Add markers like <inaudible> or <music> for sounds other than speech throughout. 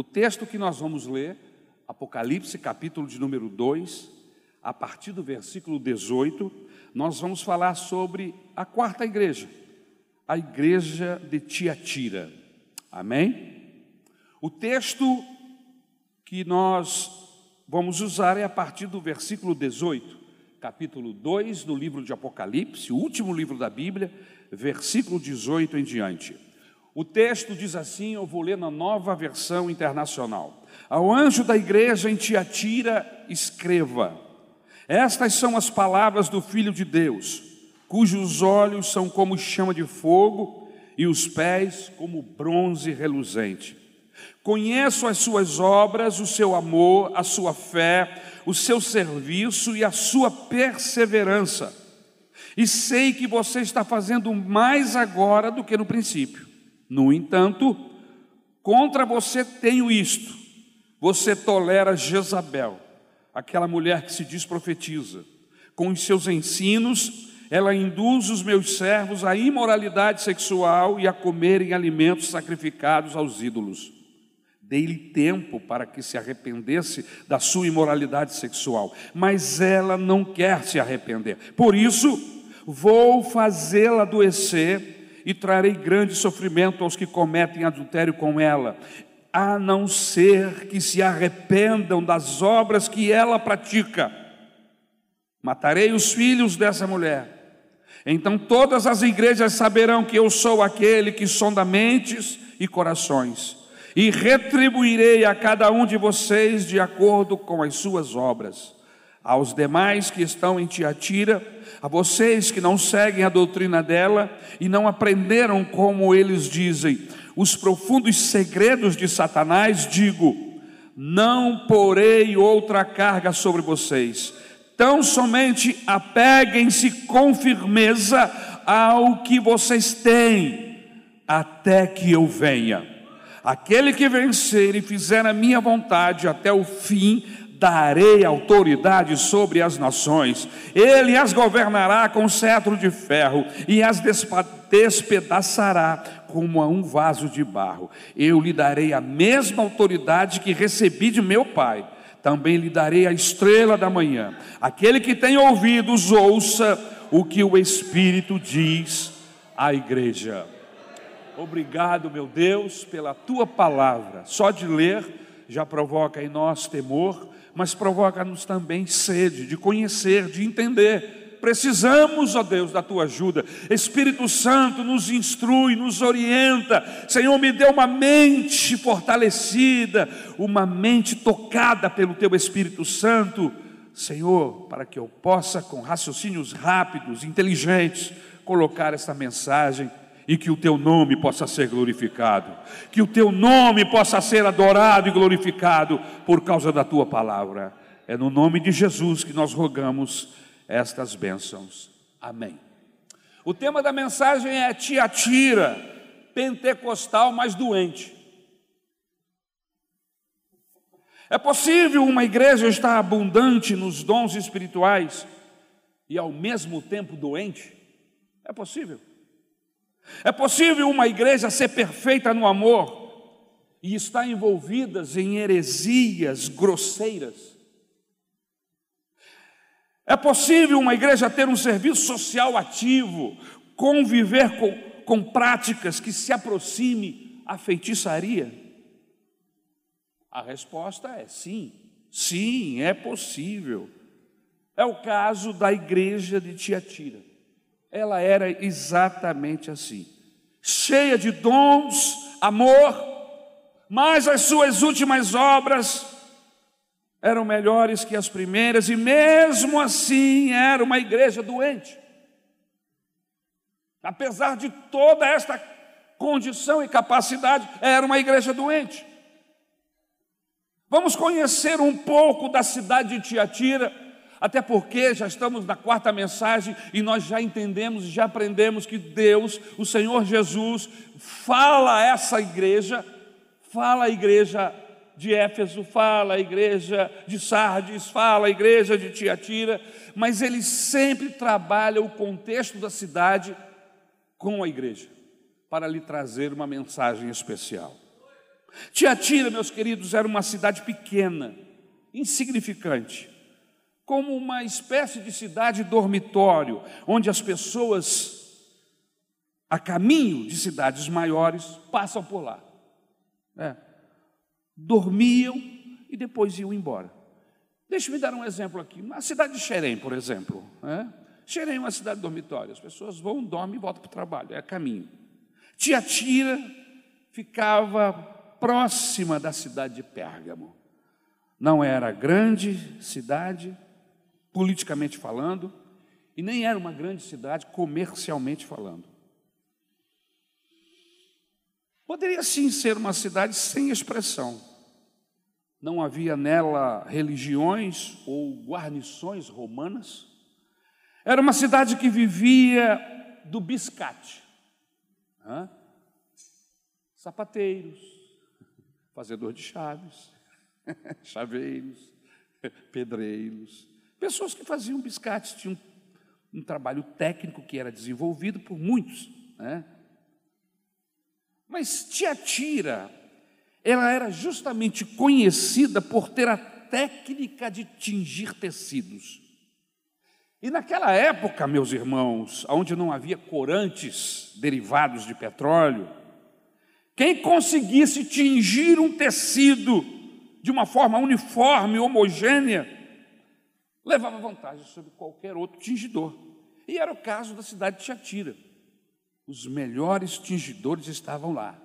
O texto que nós vamos ler, Apocalipse, capítulo de número 2, a partir do versículo 18, nós vamos falar sobre a quarta igreja, a igreja de Tiatira. Amém? O texto que nós vamos usar é a partir do versículo 18, capítulo 2 do livro de Apocalipse, o último livro da Bíblia, versículo 18 em diante. O texto diz assim, eu vou ler na nova versão internacional. Ao anjo da igreja em Tiatira, escreva: Estas são as palavras do Filho de Deus, cujos olhos são como chama de fogo e os pés como bronze reluzente. Conheço as suas obras, o seu amor, a sua fé, o seu serviço e a sua perseverança. E sei que você está fazendo mais agora do que no princípio. No entanto, contra você tenho isto: você tolera Jezabel, aquela mulher que se diz profetiza. Com os seus ensinos, ela induz os meus servos à imoralidade sexual e a comerem alimentos sacrificados aos ídolos. Dei-lhe tempo para que se arrependesse da sua imoralidade sexual, mas ela não quer se arrepender. Por isso, vou fazê-la adoecer e trarei grande sofrimento aos que cometem adultério com ela, a não ser que se arrependam das obras que ela pratica. Matarei os filhos dessa mulher. Então todas as igrejas saberão que eu sou aquele que sonda mentes e corações e retribuirei a cada um de vocês de acordo com as suas obras. Aos demais que estão em Tiatira, a vocês que não seguem a doutrina dela e não aprenderam como eles dizem, os profundos segredos de Satanás, digo: não porei outra carga sobre vocês, tão somente apeguem-se com firmeza ao que vocês têm, até que eu venha. Aquele que vencer e fizer a minha vontade até o fim, darei autoridade sobre as nações. Ele as governará com cetro de ferro e as despedaçará como a um vaso de barro. Eu lhe darei a mesma autoridade que recebi de meu Pai. Também lhe darei a estrela da manhã. Aquele que tem ouvidos, ouça o que o Espírito diz à igreja. Obrigado, meu Deus, pela tua palavra. Só de ler já provoca em nós temor, mas provoca-nos também sede de conhecer, de entender. Precisamos, ó Deus, da tua ajuda. Espírito Santo nos instrui, nos orienta. Senhor, me dê uma mente fortalecida, uma mente tocada pelo teu Espírito Santo. Senhor, para que eu possa, com raciocínios rápidos, inteligentes, colocar essa mensagem e que o teu nome possa ser glorificado, que o teu nome possa ser adorado e glorificado por causa da tua palavra. É no nome de Jesus que nós rogamos estas bênçãos. Amém. O tema da mensagem é Tiatira, pentecostal mais doente. É possível uma igreja estar abundante nos dons espirituais e ao mesmo tempo doente? É possível. É possível uma igreja ser perfeita no amor e estar envolvida em heresias grosseiras? É possível uma igreja ter um serviço social ativo, conviver com, com práticas que se aproxime à feitiçaria? A resposta é sim, sim, é possível. É o caso da igreja de Tiatira ela era exatamente assim, cheia de dons, amor, mas as suas últimas obras eram melhores que as primeiras, e mesmo assim era uma igreja doente. Apesar de toda esta condição e capacidade, era uma igreja doente. Vamos conhecer um pouco da cidade de Tiatira até porque já estamos na quarta mensagem e nós já entendemos, já aprendemos que Deus, o Senhor Jesus, fala a essa igreja, fala a igreja de Éfeso, fala a igreja de Sardes, fala a igreja de Tiatira, mas ele sempre trabalha o contexto da cidade com a igreja, para lhe trazer uma mensagem especial. Tiatira, meus queridos, era uma cidade pequena, insignificante, como uma espécie de cidade dormitório, onde as pessoas, a caminho de cidades maiores, passam por lá. É. Dormiam e depois iam embora. Deixe-me dar um exemplo aqui. A cidade de Xerém, por exemplo. É? Xerém é uma cidade dormitória. As pessoas vão, dormem e voltam para o trabalho. É caminho. Tiatira ficava próxima da cidade de Pérgamo. Não era grande cidade, politicamente falando, e nem era uma grande cidade comercialmente falando. Poderia sim ser uma cidade sem expressão. Não havia nela religiões ou guarnições romanas. Era uma cidade que vivia do biscate. Hã? Sapateiros, fazedor de chaves, <laughs> chaveiros, <laughs> pedreiros, pessoas que faziam biscates, tinham um, trabalho técnico que era desenvolvido por muitos. Né? Mas Tiatira, ela era justamente conhecida por ter a técnica de tingir tecidos. E naquela época, meus irmãos, onde não havia corantes derivados de petróleo, quem conseguisse tingir um tecido de uma forma uniforme, homogênea, levava vantagem sobre qualquer outro tingidor. E era o caso da cidade de Tiatira. Os melhores tingidores estavam lá.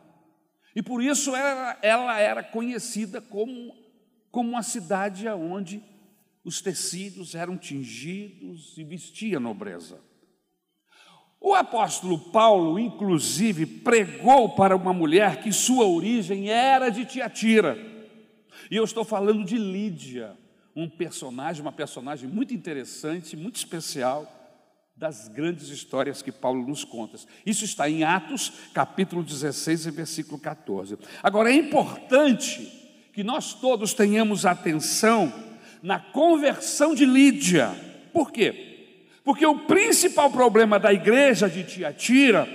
E por isso ela, ela era conhecida como, como uma cidade onde os tecidos eram tingidos e vestia nobreza. O apóstolo Paulo, inclusive, pregou para uma mulher que sua origem era de Tiatira. E eu estou falando de Lídia, um personagem, uma personagem muito interessante, muito especial, das grandes histórias que Paulo nos conta. Isso está em Atos, capítulo 16, versículo 14. Agora, é importante que nós todos tenhamos atenção na conversão de Lídia. Por quê? Porque o principal problema da igreja de Tiatira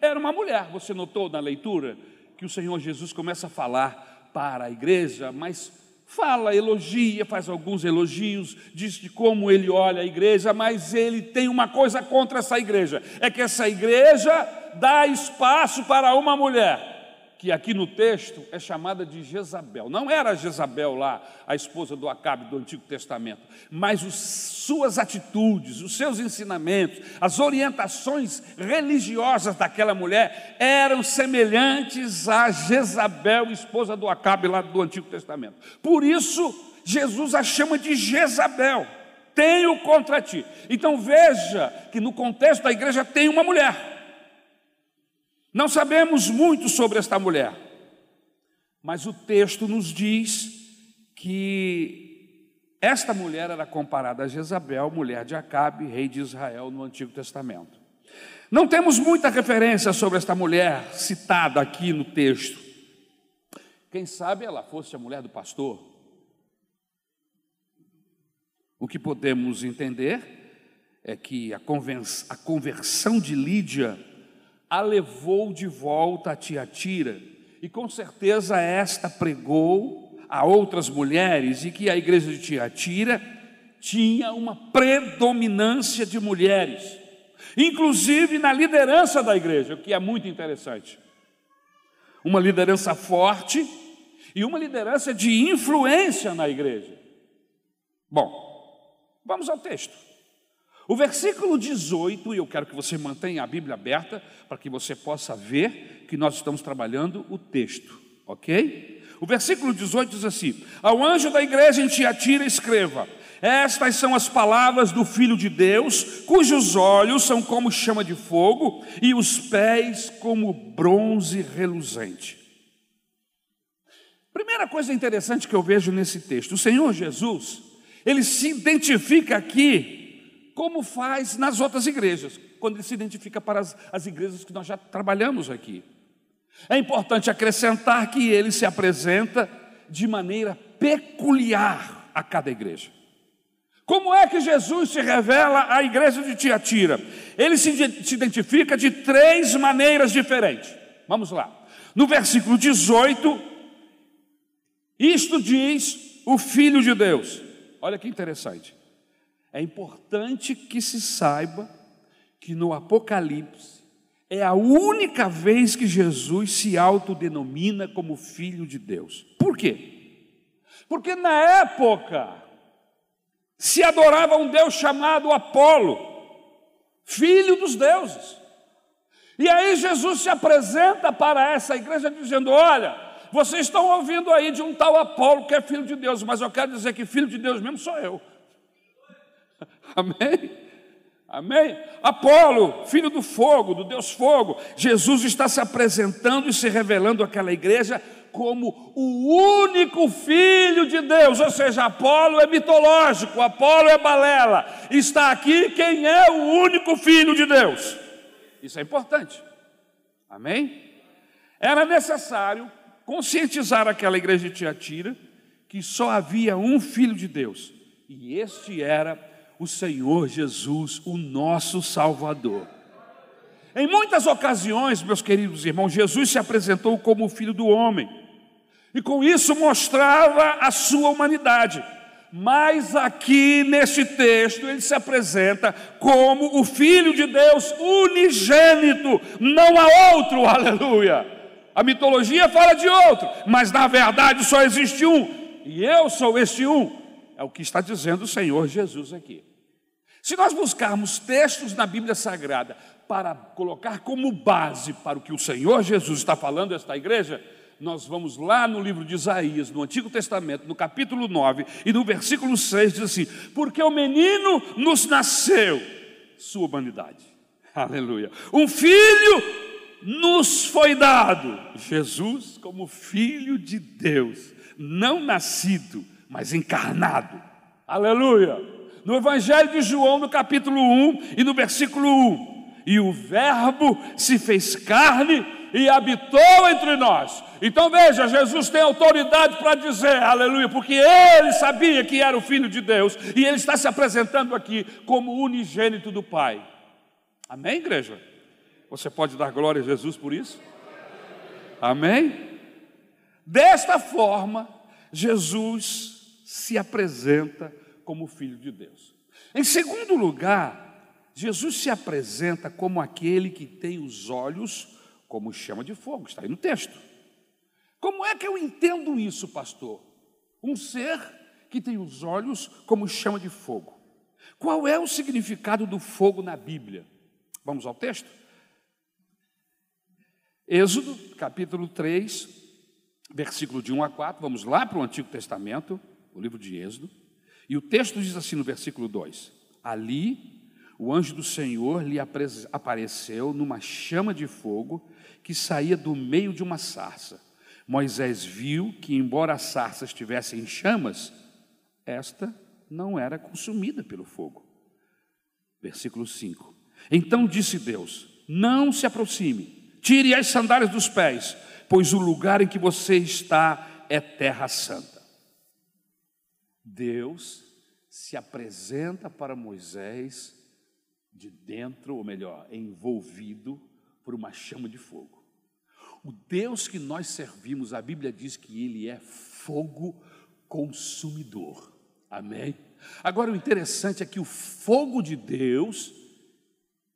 era uma mulher. Você notou na leitura que o Senhor Jesus começa a falar para a igreja, mas fala, elogia, faz alguns elogios, diz de como ele olha a igreja, mas ele tem uma coisa contra essa igreja: é que essa igreja dá espaço para uma mulher que aqui no texto é chamada de Jezabel. Não era Jezabel lá, a esposa do Acabe do Antigo Testamento, mas suas atitudes, os seus ensinamentos, as orientações religiosas daquela mulher eram semelhantes a Jezabel, esposa do Acabe lá do Antigo Testamento. Por isso, Jesus a chama de Jezabel. Tenho contra ti. Então veja que no contexto da igreja tem uma mulher não sabemos muito sobre esta mulher, mas o texto nos diz que esta mulher era comparada a Jezabel, mulher de Acabe, rei de Israel, no Antigo Testamento. Não temos muita referência sobre esta mulher citada aqui no texto. Quem sabe ela fosse a mulher do pastor? O que podemos entender é que a conversão de Lídia a levou de volta a Tiatira, e com certeza esta pregou a outras mulheres, e que a igreja de Tiatira tinha uma predominância de mulheres, inclusive na liderança da igreja, o que é muito interessante. Uma liderança forte e uma liderança de influência na igreja. Bom, vamos ao texto. O versículo 18, e eu quero que você mantenha a Bíblia aberta para que você possa ver que nós estamos trabalhando o texto, ok? O versículo 18 diz assim: Ao anjo da igreja em Tiatira, escreva: Estas são as palavras do Filho de Deus, cujos olhos são como chama de fogo e os pés como bronze reluzente. Primeira coisa interessante que eu vejo nesse texto: o Senhor Jesus, ele se identifica aqui como faz nas outras igrejas, quando ele se identifica para as, as igrejas que nós já trabalhamos aqui. É importante acrescentar que ele se apresenta de maneira peculiar a cada igreja. Como é que Jesus se revela à igreja de Tiatira? Ele se, se identifica de três maneiras diferentes. Vamos lá. No versículo 18, Isto diz o Filho de Deus. Olha que interessante. É importante que se saiba que no Apocalipse é a única vez que Jesus se autodenomina como Filho de Deus. Por quê? Porque na época se adorava um Deus chamado Apolo, filho dos deuses. E aí Jesus se apresenta para essa igreja dizendo: Olha, vocês estão ouvindo aí de um tal Apolo que é filho de Deus, mas eu quero dizer que filho de Deus mesmo sou eu. <laughs> Amém? Amém? Apolo, filho do fogo, do Deus fogo, Jesus está se apresentando e se revelando àquela igreja como o único filho de Deus, ou seja, Apolo é mitológico, Apolo é balela. Está aqui quem é o único filho de Deus. Isso é importante. Amém? Era necessário conscientizar aquela igreja de Tiatira que só havia um filho de Deus, e este era o Senhor Jesus, o nosso Salvador. Em muitas ocasiões, meus queridos irmãos, Jesus se apresentou como o filho do homem, e com isso mostrava a sua humanidade. Mas aqui nesse texto ele se apresenta como o Filho de Deus unigênito, não há outro, <laughs> aleluia. A mitologia fala de outro, mas na verdade só existe um, e eu sou este um, é o que está dizendo o Senhor Jesus aqui. Se nós buscarmos textos na Bíblia Sagrada para colocar como base para o que o Senhor Jesus está falando a esta igreja, nós vamos lá no livro de Isaías, no Antigo Testamento, no capítulo 9 e no versículo 6, diz assim: Porque o menino nos nasceu, sua humanidade, <laughs> aleluia. Um filho nos foi dado, Jesus, como filho de Deus, não nascido, mas encarnado, aleluia. No Evangelho de João, no capítulo 1 e no versículo 1, e o Verbo se fez carne e habitou entre nós. Então veja, Jesus tem autoridade para dizer, aleluia, porque ele sabia que era o Filho de Deus e ele está se apresentando aqui como unigênito do Pai. Amém, igreja? Você pode dar glória a Jesus por isso? Amém? Desta forma, Jesus se apresenta como Filho de Deus. Em segundo lugar, Jesus se apresenta como aquele que tem os olhos como chama de fogo, está aí no texto. Como é que eu entendo isso, pastor? Um ser que tem os olhos como chama de fogo. Qual é o significado do fogo na Bíblia? Vamos ao texto? Êxodo, capítulo 3, versículo de 1 a 4. Vamos lá para o Antigo Testamento, o livro de Êxodo. E o texto diz assim no versículo 2: Ali o anjo do Senhor lhe apareceu numa chama de fogo que saía do meio de uma sarça. Moisés viu que, embora a sarça estivesse em chamas, esta não era consumida pelo fogo. Versículo 5. Então disse Deus: Não se aproxime, tire as sandálias dos pés, pois o lugar em que você está é terra santa. Deus se apresenta para Moisés de dentro, ou melhor, envolvido por uma chama de fogo. O Deus que nós servimos, a Bíblia diz que ele é fogo consumidor. Amém? Agora o interessante é que o fogo de Deus,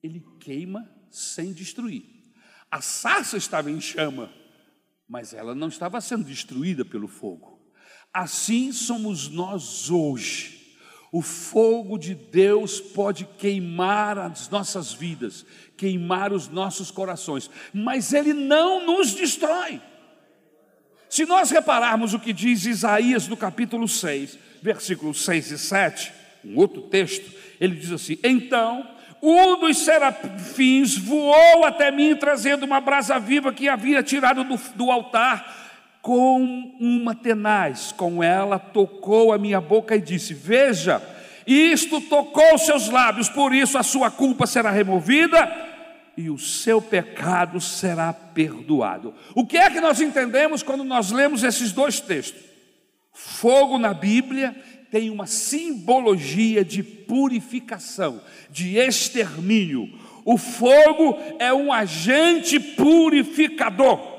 ele queima sem destruir. A sarça estava em chama, mas ela não estava sendo destruída pelo fogo. Assim somos nós hoje. O fogo de Deus pode queimar as nossas vidas, queimar os nossos corações, mas ele não nos destrói. Se nós repararmos o que diz Isaías no capítulo 6, versículos 6 e 7, um outro texto, ele diz assim: Então um dos serafins voou até mim, trazendo uma brasa viva que havia tirado do, do altar com uma tenaz, com ela tocou a minha boca e disse: Veja, isto tocou seus lábios, por isso a sua culpa será removida e o seu pecado será perdoado. O que é que nós entendemos quando nós lemos esses dois textos? Fogo na Bíblia tem uma simbologia de purificação, de extermínio. O fogo é um agente purificador.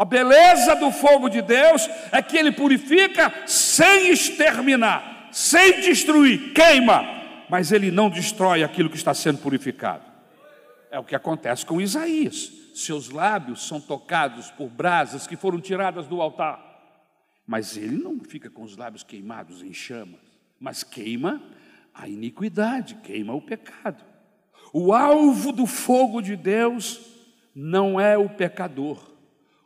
A beleza do fogo de Deus é que ele purifica sem exterminar, sem destruir, queima, mas ele não destrói aquilo que está sendo purificado. É o que acontece com Isaías. Seus lábios são tocados por brasas que foram tiradas do altar. Mas ele não fica com os lábios queimados em chamas, mas queima a iniquidade, queima o pecado. O alvo do fogo de Deus não é o pecador,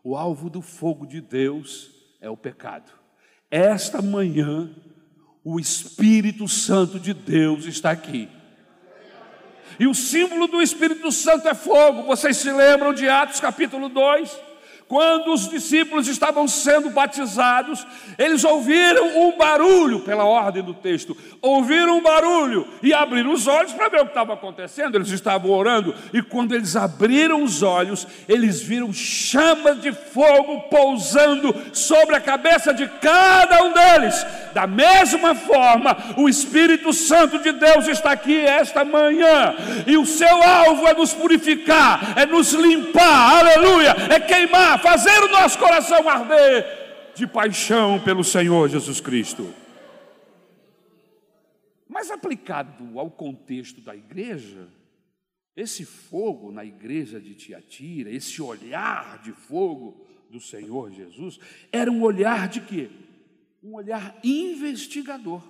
o alvo do fogo de Deus é o pecado. Esta manhã, o Espírito Santo de Deus está aqui. E o símbolo do Espírito Santo é fogo. Vocês se lembram de Atos capítulo 2? Quando os discípulos estavam sendo batizados, eles ouviram um barulho, pela ordem do texto, ouviram um barulho e abriram os olhos para ver o que estava acontecendo. Eles estavam orando, e quando eles abriram os olhos, eles viram chamas de fogo pousando sobre a cabeça de cada um deles. Da mesma forma, o Espírito Santo de Deus está aqui esta manhã, e o seu alvo é nos purificar, é nos limpar, aleluia, é queimar, fazer o nosso coração arder de paixão pelo Senhor Jesus Cristo. Mas aplicado ao contexto da igreja, esse fogo na igreja de Tiatira, esse olhar de fogo do Senhor Jesus, era um olhar de quê? Um olhar investigador,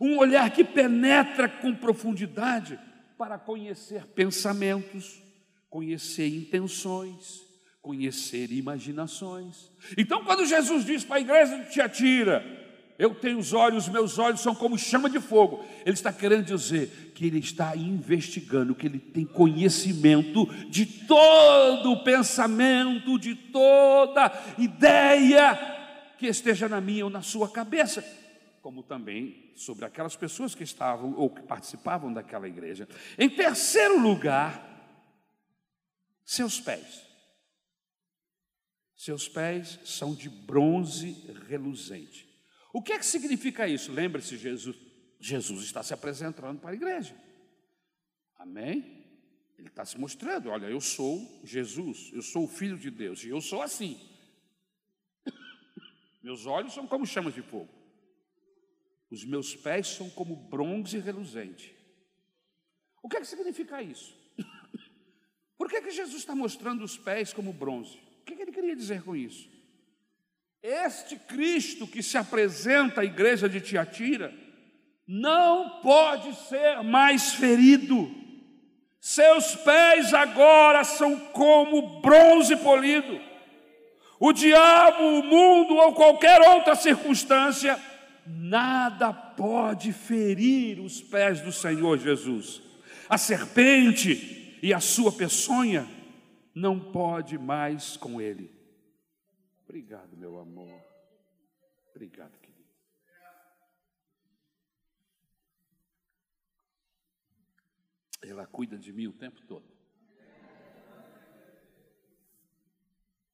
um olhar que penetra com profundidade para conhecer pensamentos, conhecer intenções, conhecer imaginações. Então, quando Jesus diz para a igreja de Tiatira, eu tenho os olhos, meus olhos são como chama de fogo. Ele está querendo dizer que ele está investigando, que ele tem conhecimento de todo o pensamento, de toda ideia que esteja na minha ou na sua cabeça, como também sobre aquelas pessoas que estavam ou que participavam daquela igreja. Em terceiro lugar, seus pés. Seus pés são de bronze reluzente. O que é que significa isso? Lembre-se, Jesus, Jesus está se apresentando para a igreja. Amém? Ele está se mostrando: olha, eu sou Jesus, eu sou o Filho de Deus, e eu sou assim. <coughs> Meus olhos são como chamas de fogo, os meus pés são como bronze reluzente. O que é que significa isso? <coughs> Por que, que Jesus está mostrando os pés como bronze? O que, ele queria dizer com isso? Este Cristo que se apresenta à igreja de Tiatira não pode ser mais ferido. Seus pés agora são como bronze polido. O diabo, o mundo ou qualquer outra circunstância, nada pode ferir os pés do Senhor Jesus. A serpente e a sua peçonha não pode mais com ele. Obrigado, meu amor. Obrigado, querido. Ela cuida de mim o tempo todo.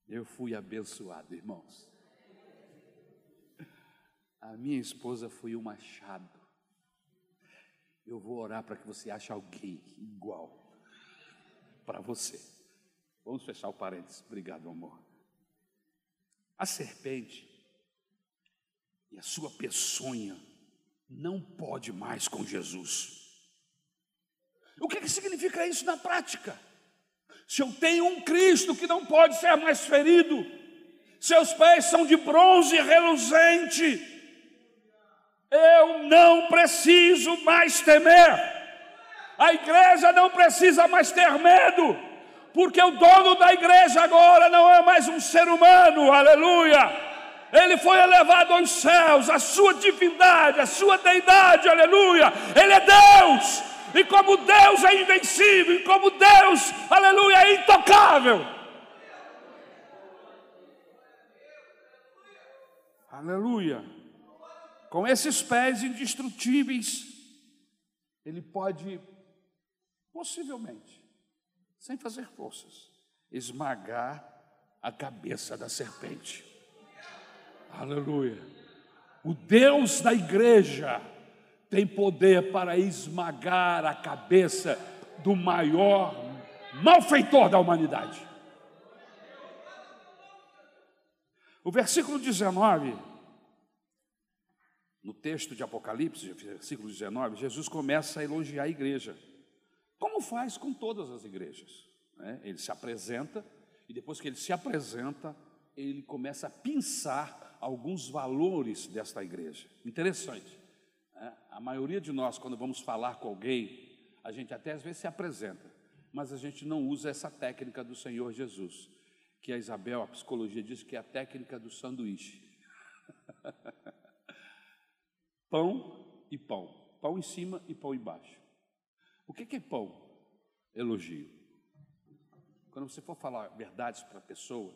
Eu fui abençoado, irmãos. A minha esposa foi um machado. Eu vou orar para que você ache alguém igual para você. Vamos fechar o parênteses. Obrigado, amor. A serpente e a sua peçonha não pode mais com Jesus. O que, que significa isso na prática? Se eu tenho um Cristo que não pode ser mais ferido, seus pés são de bronze reluzente, eu não preciso mais temer, a igreja não precisa mais ter medo, porque o dono da igreja agora não é mais um ser humano, aleluia. Ele foi elevado aos céus, a sua divindade, a sua deidade, aleluia. Ele é Deus, e como Deus é invencível, e como Deus, aleluia, é intocável. Aleluia. Com esses pés indestrutíveis, ele pode, possivelmente, sem fazer forças, esmagar a cabeça da serpente. Aleluia. O Deus da igreja tem poder para esmagar a cabeça do maior malfeitor da humanidade. O versículo 19, no texto de Apocalipse, versículo 19, Jesus começa a elogiar a igreja. Como faz com todas as igrejas. Né? Ele se apresenta, e depois que ele se apresenta, ele começa a pensar alguns valores desta igreja. Interessante. Né? A maioria de nós, quando vamos falar com alguém, a gente até às vezes se apresenta, mas a gente não usa essa técnica do Senhor Jesus, que a Isabel, a psicologia diz que é a técnica do sanduíche. <laughs> pão e pão. Pão em cima e pão embaixo. O que é pão? Elogio. Quando você for falar verdades para a pessoa,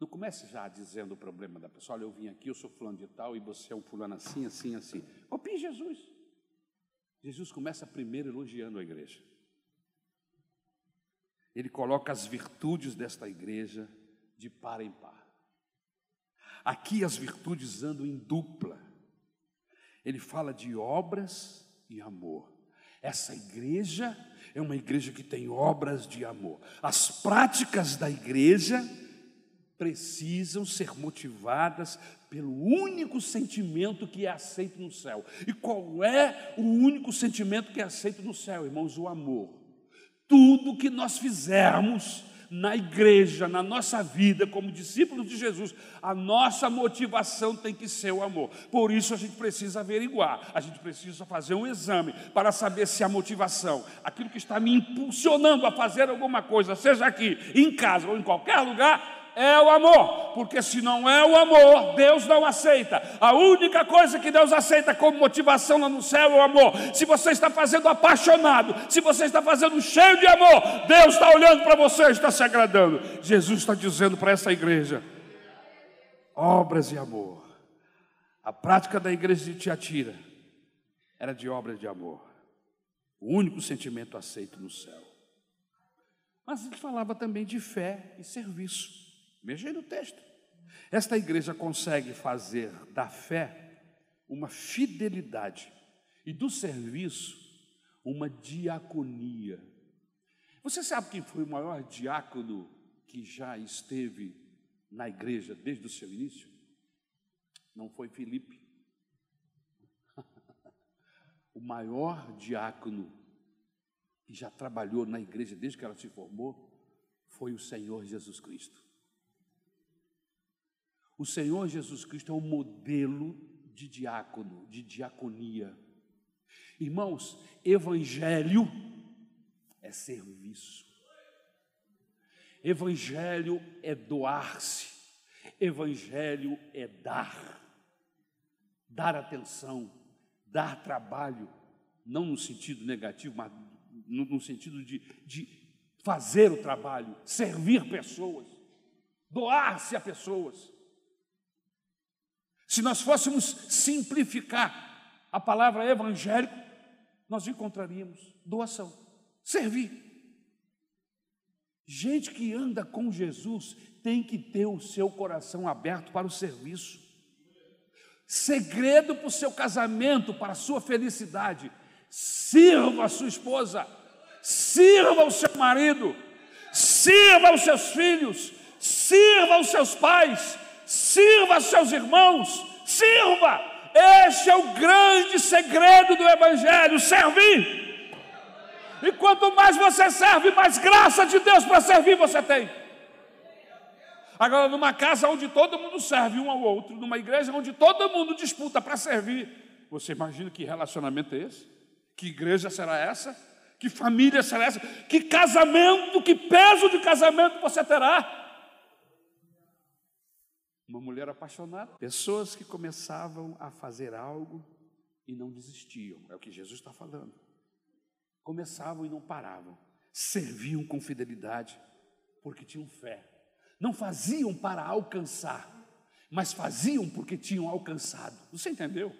não comece já dizendo o problema da pessoa. Olha, eu vim aqui, eu sou fulano de tal, e você é um fulano assim, assim, assim. Copie Jesus. Jesus começa primeiro elogiando a igreja. Ele coloca as virtudes desta igreja de par em par. Aqui as virtudes andam em dupla. Ele fala de obras e amor. Essa igreja é uma igreja que tem obras de amor. As práticas da igreja precisam ser motivadas pelo único sentimento que é aceito no céu. E qual é o único sentimento que é aceito no céu, irmãos? O amor. Tudo que nós fizermos na igreja, na nossa vida, como discípulos de Jesus, a nossa motivação tem que ser o amor. Por isso a gente precisa averiguar, a gente precisa fazer um exame para saber se a motivação, aquilo que está me impulsionando a fazer alguma coisa, seja aqui, em casa ou em qualquer lugar, é o amor, porque se não é o amor, Deus não aceita. A única coisa que Deus aceita como motivação lá no céu é o amor. Se você está fazendo apaixonado, se você está fazendo cheio de amor, Deus está olhando para você e está se agradando. Jesus está dizendo para essa igreja: obras de amor. A prática da igreja de Tiatira era de obras de amor, o único sentimento aceito no céu. Mas ele falava também de fé e serviço. Veja aí no texto. Esta igreja consegue fazer da fé uma fidelidade e do serviço uma diaconia. Você sabe quem foi o maior diácono que já esteve na igreja desde o seu início? Não foi Filipe. <laughs> o maior diácono que já trabalhou na igreja desde que ela se formou foi o Senhor Jesus Cristo. O Senhor Jesus Cristo é o modelo de diácono, de diaconia. Irmãos, evangelho é serviço. Evangelho é doar-se. Evangelho é dar. Dar atenção, dar trabalho, não no sentido negativo, mas no, sentido de, de fazer o trabalho, servir pessoas, doar-se a pessoas. Se nós fôssemos simplificar a palavra evangélico, nós encontraríamos doação, servir. Gente que anda com Jesus tem que ter o seu coração aberto para o serviço. Segredo para o seu casamento, para a sua felicidade. Sirva a sua esposa, sirva o seu marido, sirva os seus filhos, sirva os seus pais, sirva seus irmãos, sirva. Este é o grande segredo do Evangelho: servir. E quanto mais você serve, mais graça de Deus para servir você tem. Agora, numa casa onde todo mundo serve um ao outro, numa igreja onde todo mundo disputa para servir, você imagina que relacionamento é esse? Que igreja será essa? Que família será essa? Que casamento, que peso de casamento você terá? Uma mulher apaixonada. Pessoas que começavam a fazer algo e não desistiam. É o que Jesus está falando. Começavam e não paravam. Serviam com fidelidade, porque tinham fé. Não faziam para alcançar, mas faziam porque tinham alcançado. Você entendeu?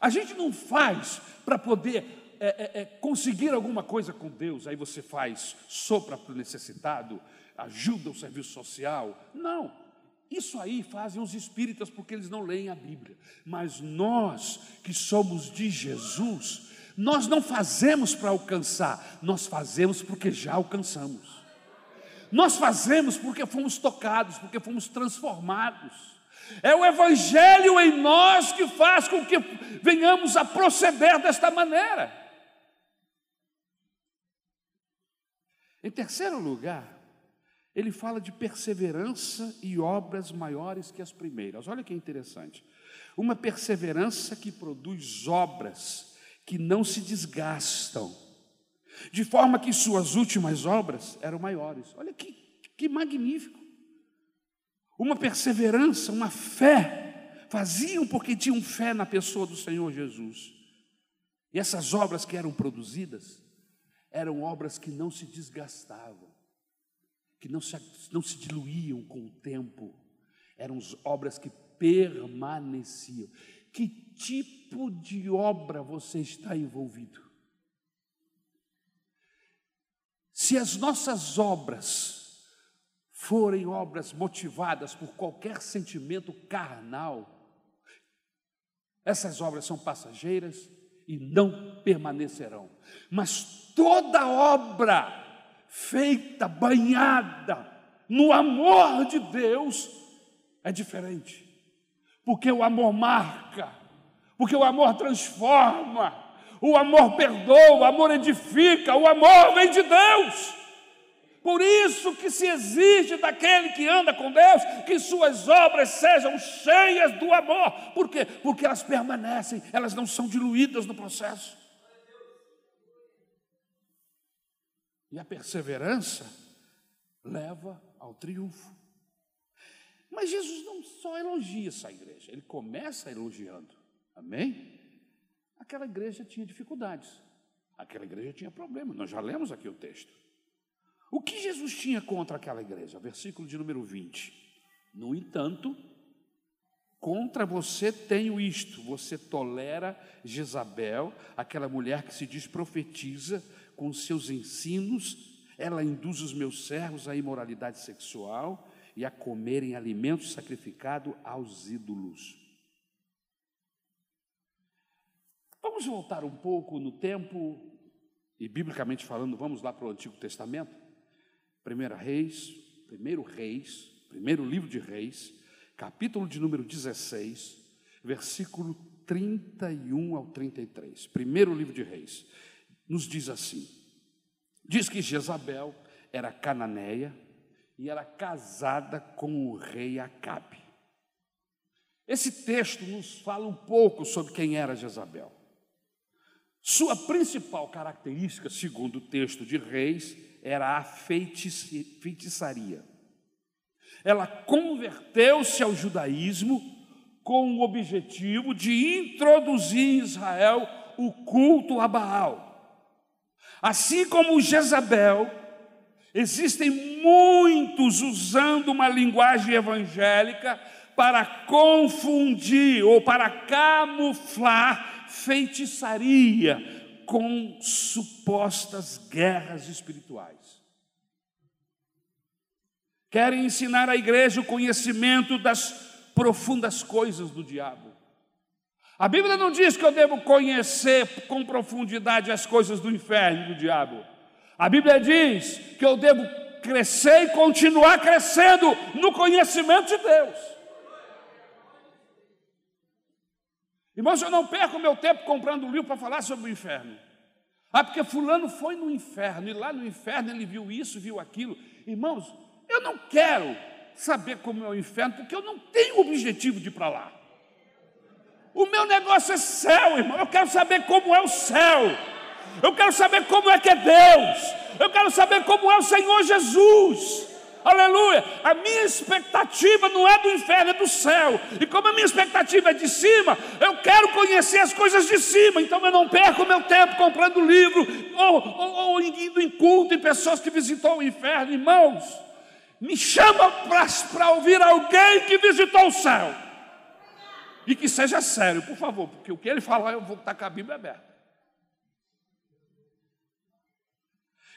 A gente não faz para poder é, é, é, conseguir alguma coisa com Deus, aí você faz sopra para o necessitado, ajuda o serviço social. Não. Isso aí fazem os espíritas porque eles não leem a Bíblia. Mas nós que somos de Jesus, nós não fazemos para alcançar, nós fazemos porque já alcançamos. Nós fazemos porque fomos tocados, porque fomos transformados. É o Evangelho em nós que faz com que venhamos a proceder desta maneira. Em terceiro lugar, ele fala de perseverança e obras maiores que as primeiras. Olha que interessante. Uma perseverança que produz obras que não se desgastam, de forma que suas últimas obras eram maiores. Olha que, que magnífico. Uma perseverança, uma fé, faziam porque tinham fé na pessoa do Senhor Jesus. E essas obras que eram produzidas eram obras que não se desgastavam que não se, não se diluíam com o tempo, eram obras que permaneciam. Que tipo de obra você está envolvido? Se as nossas obras forem obras motivadas por qualquer sentimento carnal, essas obras são passageiras e não permanecerão. Mas toda obra feita, banhada no amor de Deus, é diferente. Porque o amor marca, porque o amor transforma, o amor perdoa, o amor edifica, o amor vem de Deus. Por isso que se exige daquele que anda com Deus que suas obras sejam cheias do amor. Por quê? Porque elas permanecem, elas não são diluídas no processo. E a perseverança leva ao triunfo. Mas Jesus não só elogia essa igreja, ele começa elogiando. Amém? Aquela igreja tinha dificuldades. Aquela igreja tinha problemas. Nós já lemos aqui o texto. O que Jesus tinha contra aquela igreja? Versículo de número 20. No entanto, contra você tenho isto: você tolera Jezabel, aquela mulher que se diz profetiza, com seus ensinos, ela induz os meus servos à imoralidade sexual e a comerem alimentos sacrificados aos ídolos. Vamos voltar um pouco no tempo, e biblicamente falando, vamos lá para o Antigo Testamento. Primeira Reis, primeiro Reis, primeiro livro de Reis, capítulo de número 16, versículo 31 ao 33. Primeiro livro de Reis nos diz assim: diz que Jezabel era cananeia e era casada com o rei Acabe. Esse texto nos fala um pouco sobre quem era Jezabel. Sua principal característica, segundo o texto de Reis, era a feitiçaria. Ela converteu-se ao judaísmo com o objetivo de introduzir em Israel o culto a Baal. Assim como Jezabel, existem muitos usando uma linguagem evangélica para confundir ou para camuflar feitiçaria com supostas guerras espirituais. Querem ensinar à igreja o conhecimento das profundas coisas do diabo. A Bíblia não diz que eu devo conhecer com profundidade as coisas do inferno e do diabo. A Bíblia diz que eu devo crescer e continuar crescendo no conhecimento de Deus. Irmãos, eu não perco meu tempo comprando livro para falar sobre o inferno. Ah, porque fulano foi no inferno, e lá no inferno ele viu isso, viu aquilo. Irmãos, eu não quero saber como é o inferno, porque eu não tenho objetivo de ir para lá. O meu negócio é céu, irmão. Eu quero saber como é o céu. Eu quero saber como é que é Deus. Eu quero saber como é o Senhor Jesus. Aleluia. A minha expectativa não é do inferno, é do céu. E como a minha expectativa é de cima, eu quero conhecer as coisas de cima. Então eu não perco meu tempo comprando livro ou, ou, ou indo em culto em pessoas que visitou o inferno. Irmãos, me chama para ouvir alguém que visitou o céu. E que seja sério, por favor, porque o que ele falar eu vou estar com a Bíblia aberta.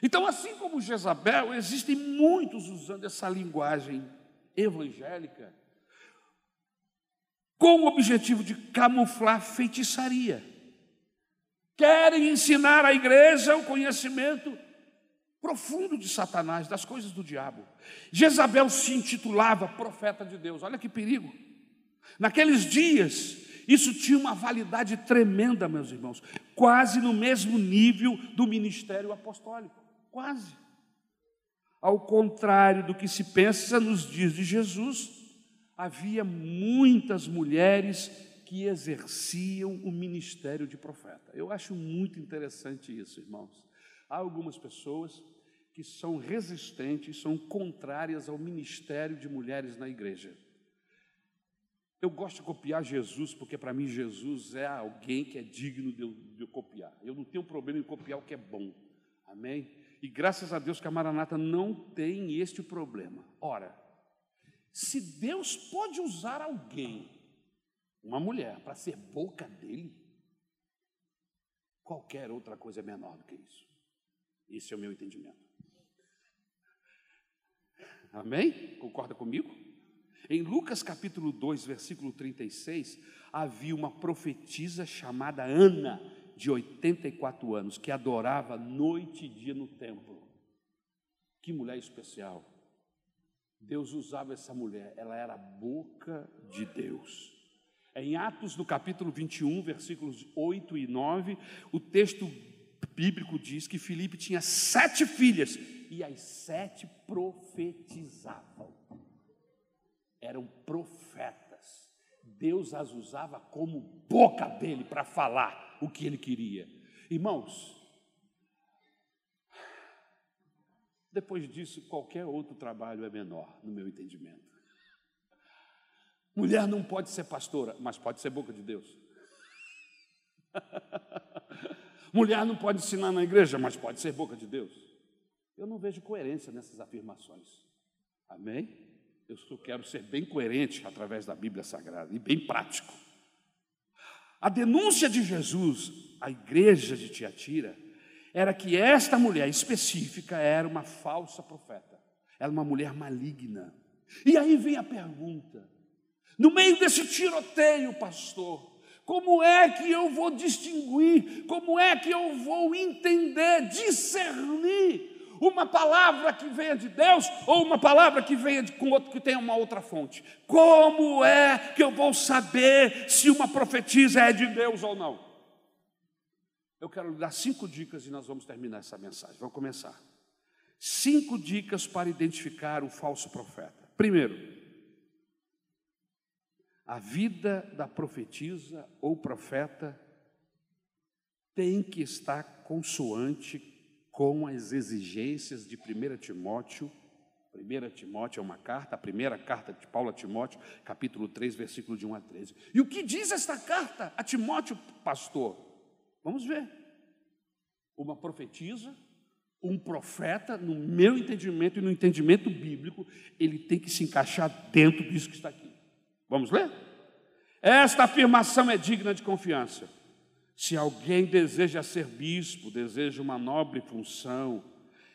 Então, assim como Jezabel, existem muitos usando essa linguagem evangélica com o objetivo de camuflar feitiçaria. Querem ensinar à igreja o conhecimento profundo de Satanás, das coisas do diabo. Jezabel se intitulava profeta de Deus. Olha que perigo. Naqueles dias, isso tinha uma validade tremenda, meus irmãos, quase no mesmo nível do ministério apostólico. Quase. Ao contrário do que se pensa nos dias de Jesus, havia muitas mulheres que exerciam o ministério de profeta. Eu acho muito interessante isso, irmãos. Há algumas pessoas que são resistentes, são contrárias ao ministério de mulheres na igreja. Eu gosto de copiar Jesus, porque para mim Jesus é alguém que é digno de eu, de eu, copiar. Eu não tenho problema em copiar o que é bom. Amém? E graças a Deus que a Maranata não tem este problema. Ora, se Deus pode usar alguém, uma mulher, para ser boca dele, qualquer outra coisa é menor do que isso. Esse é o meu entendimento. Amém? Concorda comigo? Em Lucas capítulo 2, versículo 36, havia uma profetisa chamada Ana, de 84 anos, que adorava noite e dia no templo. Que mulher especial. Deus usava essa mulher, ela era a boca de Deus. Em Atos, no capítulo 21, versículos 8 e 9, o texto bíblico diz que Filipe tinha sete filhas e as sete profetizavam. Eram profetas. Deus as usava como boca dele para falar o que ele queria. Irmãos, depois disso, qualquer outro trabalho é menor, no meu entendimento. Mulher não pode ser pastora, mas pode ser boca de Deus. <laughs> Mulher não pode ensinar na igreja, mas pode ser boca de Deus. Eu não vejo coerência nessas afirmações. Amém? Eu só quero ser bem coerente através da Bíblia Sagrada e bem prático. A denúncia de Jesus à igreja de Tiatira era que esta mulher específica era uma falsa profeta, era uma mulher maligna. E aí vem a pergunta: no meio desse tiroteio, pastor, como é que eu vou distinguir? Como é que eu vou entender, discernir uma palavra que venha de Deus ou uma palavra que venha de, com outro que tenha uma outra fonte? Como é que eu vou saber se uma profetisa é de Deus ou não? Eu quero lhe dar cinco dicas e nós vamos terminar essa mensagem. Vamos começar. Cinco dicas para identificar o falso profeta. Primeiro, a vida da profetisa ou profeta tem que estar consoante com as exigências de 1 Timóteo. 1 Timóteo é uma carta, a primeira carta de Paulo a Timóteo, capítulo 3, versículo de 1 a 13. E o que diz esta carta a Timóteo, pastor? Vamos ver. Uma profetisa, um profeta, no meu entendimento e no entendimento bíblico, ele tem que se encaixar dentro disso que está aqui. Vamos ler? Esta afirmação é digna de confiança. Se alguém deseja ser bispo, deseja uma nobre função,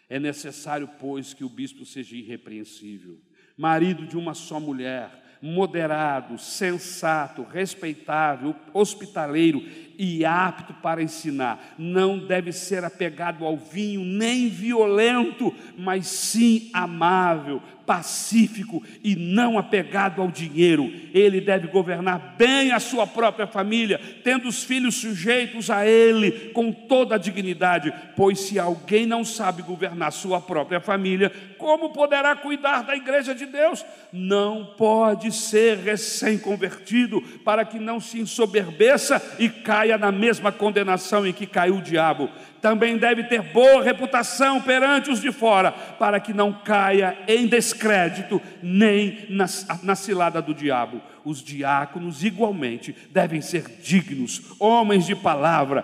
é necessário, pois, que o bispo seja irrepreensível, marido de uma só mulher, moderado, sensato, respeitável, hospitaleiro e apto para ensinar. Não deve ser apegado ao vinho, nem violento, mas sim amável, pacífico e não apegado ao dinheiro. Ele deve governar bem a sua própria família, tendo os filhos sujeitos a ele com toda a dignidade, pois se alguém não sabe governar sua própria família, como poderá cuidar da igreja de Deus? Não pode ser recém-convertido para que não se ensoberbeça e caia na mesma condenação em que caiu o diabo também deve ter boa reputação perante os de fora, para que não caia em descrédito nem na, na cilada do diabo. Os diáconos, igualmente, devem ser dignos, homens de palavra,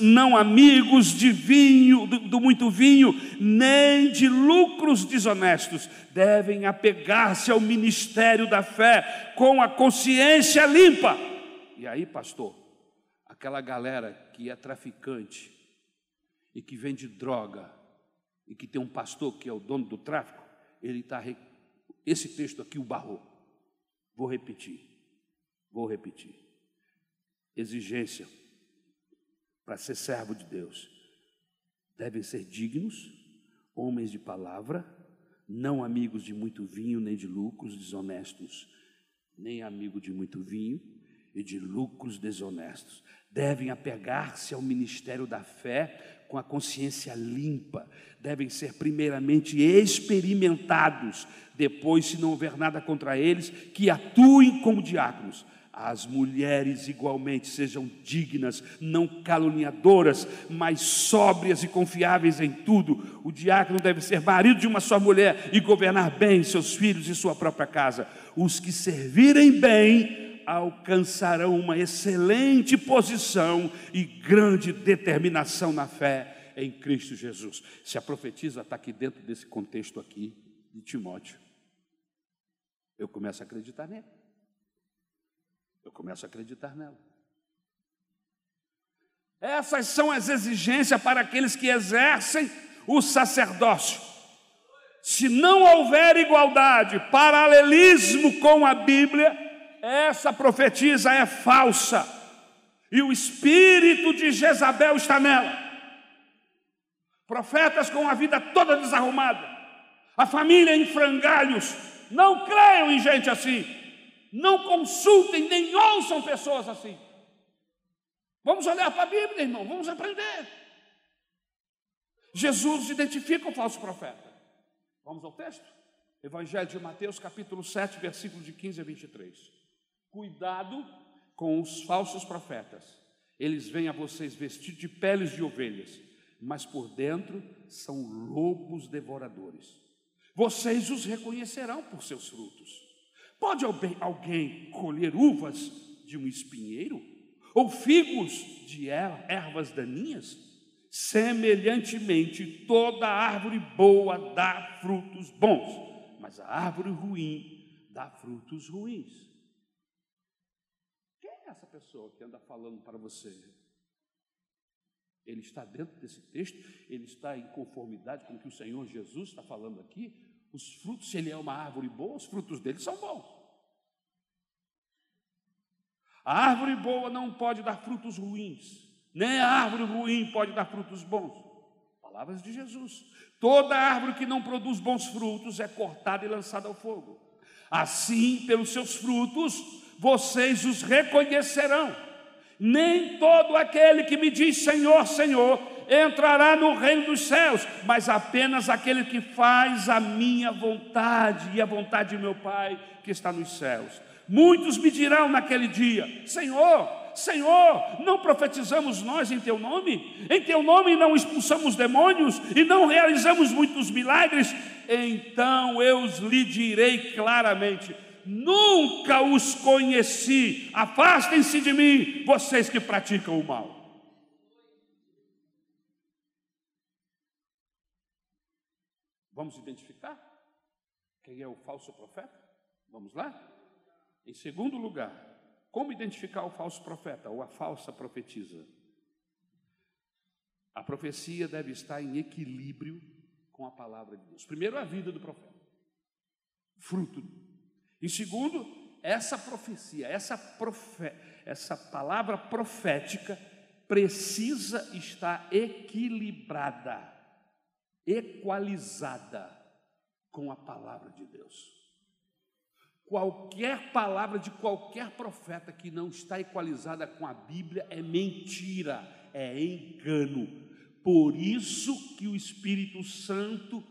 não amigos de vinho, do, do muito vinho, nem de lucros desonestos. Devem apegar-se ao ministério da fé com a consciência limpa. E aí, pastor, aquela galera que é traficante, e que vende droga e que tem um pastor que é o dono do tráfico, ele está. Esse texto aqui o barrou. Vou repetir. Vou repetir. Exigência para ser servo de Deus. Devem ser dignos, homens de palavra, não amigos de muito vinho, nem de lucros desonestos, nem amigo de muito vinho e de lucros desonestos. Devem apegar-se ao ministério da fé com a consciência limpa, devem ser primeiramente experimentados, depois, se não houver nada contra eles, que atuem como diáconos as mulheres igualmente sejam dignas, não caluniadoras, mas sóbrias e confiáveis em tudo. O diácono deve ser marido de uma só mulher e governar bem seus filhos e sua própria casa. Os que servirem bem alcançarão uma excelente posição e grande determinação na fé em Cristo Jesus. Se a profetisa está aqui dentro desse contexto aqui de Timóteo, eu começo a acreditar nele. Eu começo a acreditar nela. Essas são as exigências para aqueles que exercem o sacerdócio. Se não houver igualdade, paralelismo com a Bíblia, essa profetisa é falsa. E o espírito de Jezabel está nela. Profetas com a vida toda desarrumada, a família em frangalhos. Não creiam em gente assim. Não consultem nem ouçam pessoas assim. Vamos olhar para a Bíblia, irmão, vamos aprender. Jesus identifica o falso profeta. Vamos ao texto? Evangelho de Mateus, capítulo 7, versículo de 15 a 23. Cuidado com os falsos profetas. Eles vêm a vocês vestidos de peles de ovelhas, mas por dentro são lobos devoradores. Vocês os reconhecerão por seus frutos. Pode alguém colher uvas de um espinheiro? Ou figos de ervas daninhas? Semelhantemente, toda árvore boa dá frutos bons, mas a árvore ruim dá frutos ruins. Essa pessoa que anda falando para você? Ele está dentro desse texto, ele está em conformidade com o que o Senhor Jesus está falando aqui, os frutos, se ele é uma árvore boa, os frutos dele são bons. A árvore boa não pode dar frutos ruins, nem a árvore ruim pode dar frutos bons. Palavras de Jesus. Toda árvore que não produz bons frutos é cortada e lançada ao fogo. Assim, pelos seus frutos, vocês os reconhecerão. Nem todo aquele que me diz Senhor, Senhor, entrará no reino dos céus, mas apenas aquele que faz a minha vontade e a vontade de meu Pai que está nos céus. Muitos me dirão naquele dia: Senhor, Senhor, não profetizamos nós em teu nome? Em teu nome não expulsamos demônios e não realizamos muitos milagres? Então eu lhe direi claramente: nunca os conheci, afastem-se de mim, vocês que praticam o mal. Vamos identificar quem é o falso profeta? Vamos lá? Em segundo lugar, como identificar o falso profeta ou a falsa profetisa? A profecia deve estar em equilíbrio com a palavra de Deus. Primeiro, a vida do profeta, fruto. Em segundo, essa profecia, essa, profe, essa palavra profética precisa estar equilibrada equalizada com a palavra de Deus. Qualquer palavra de qualquer profeta que não está equalizada com a Bíblia é mentira, é engano. Por isso que o Espírito Santo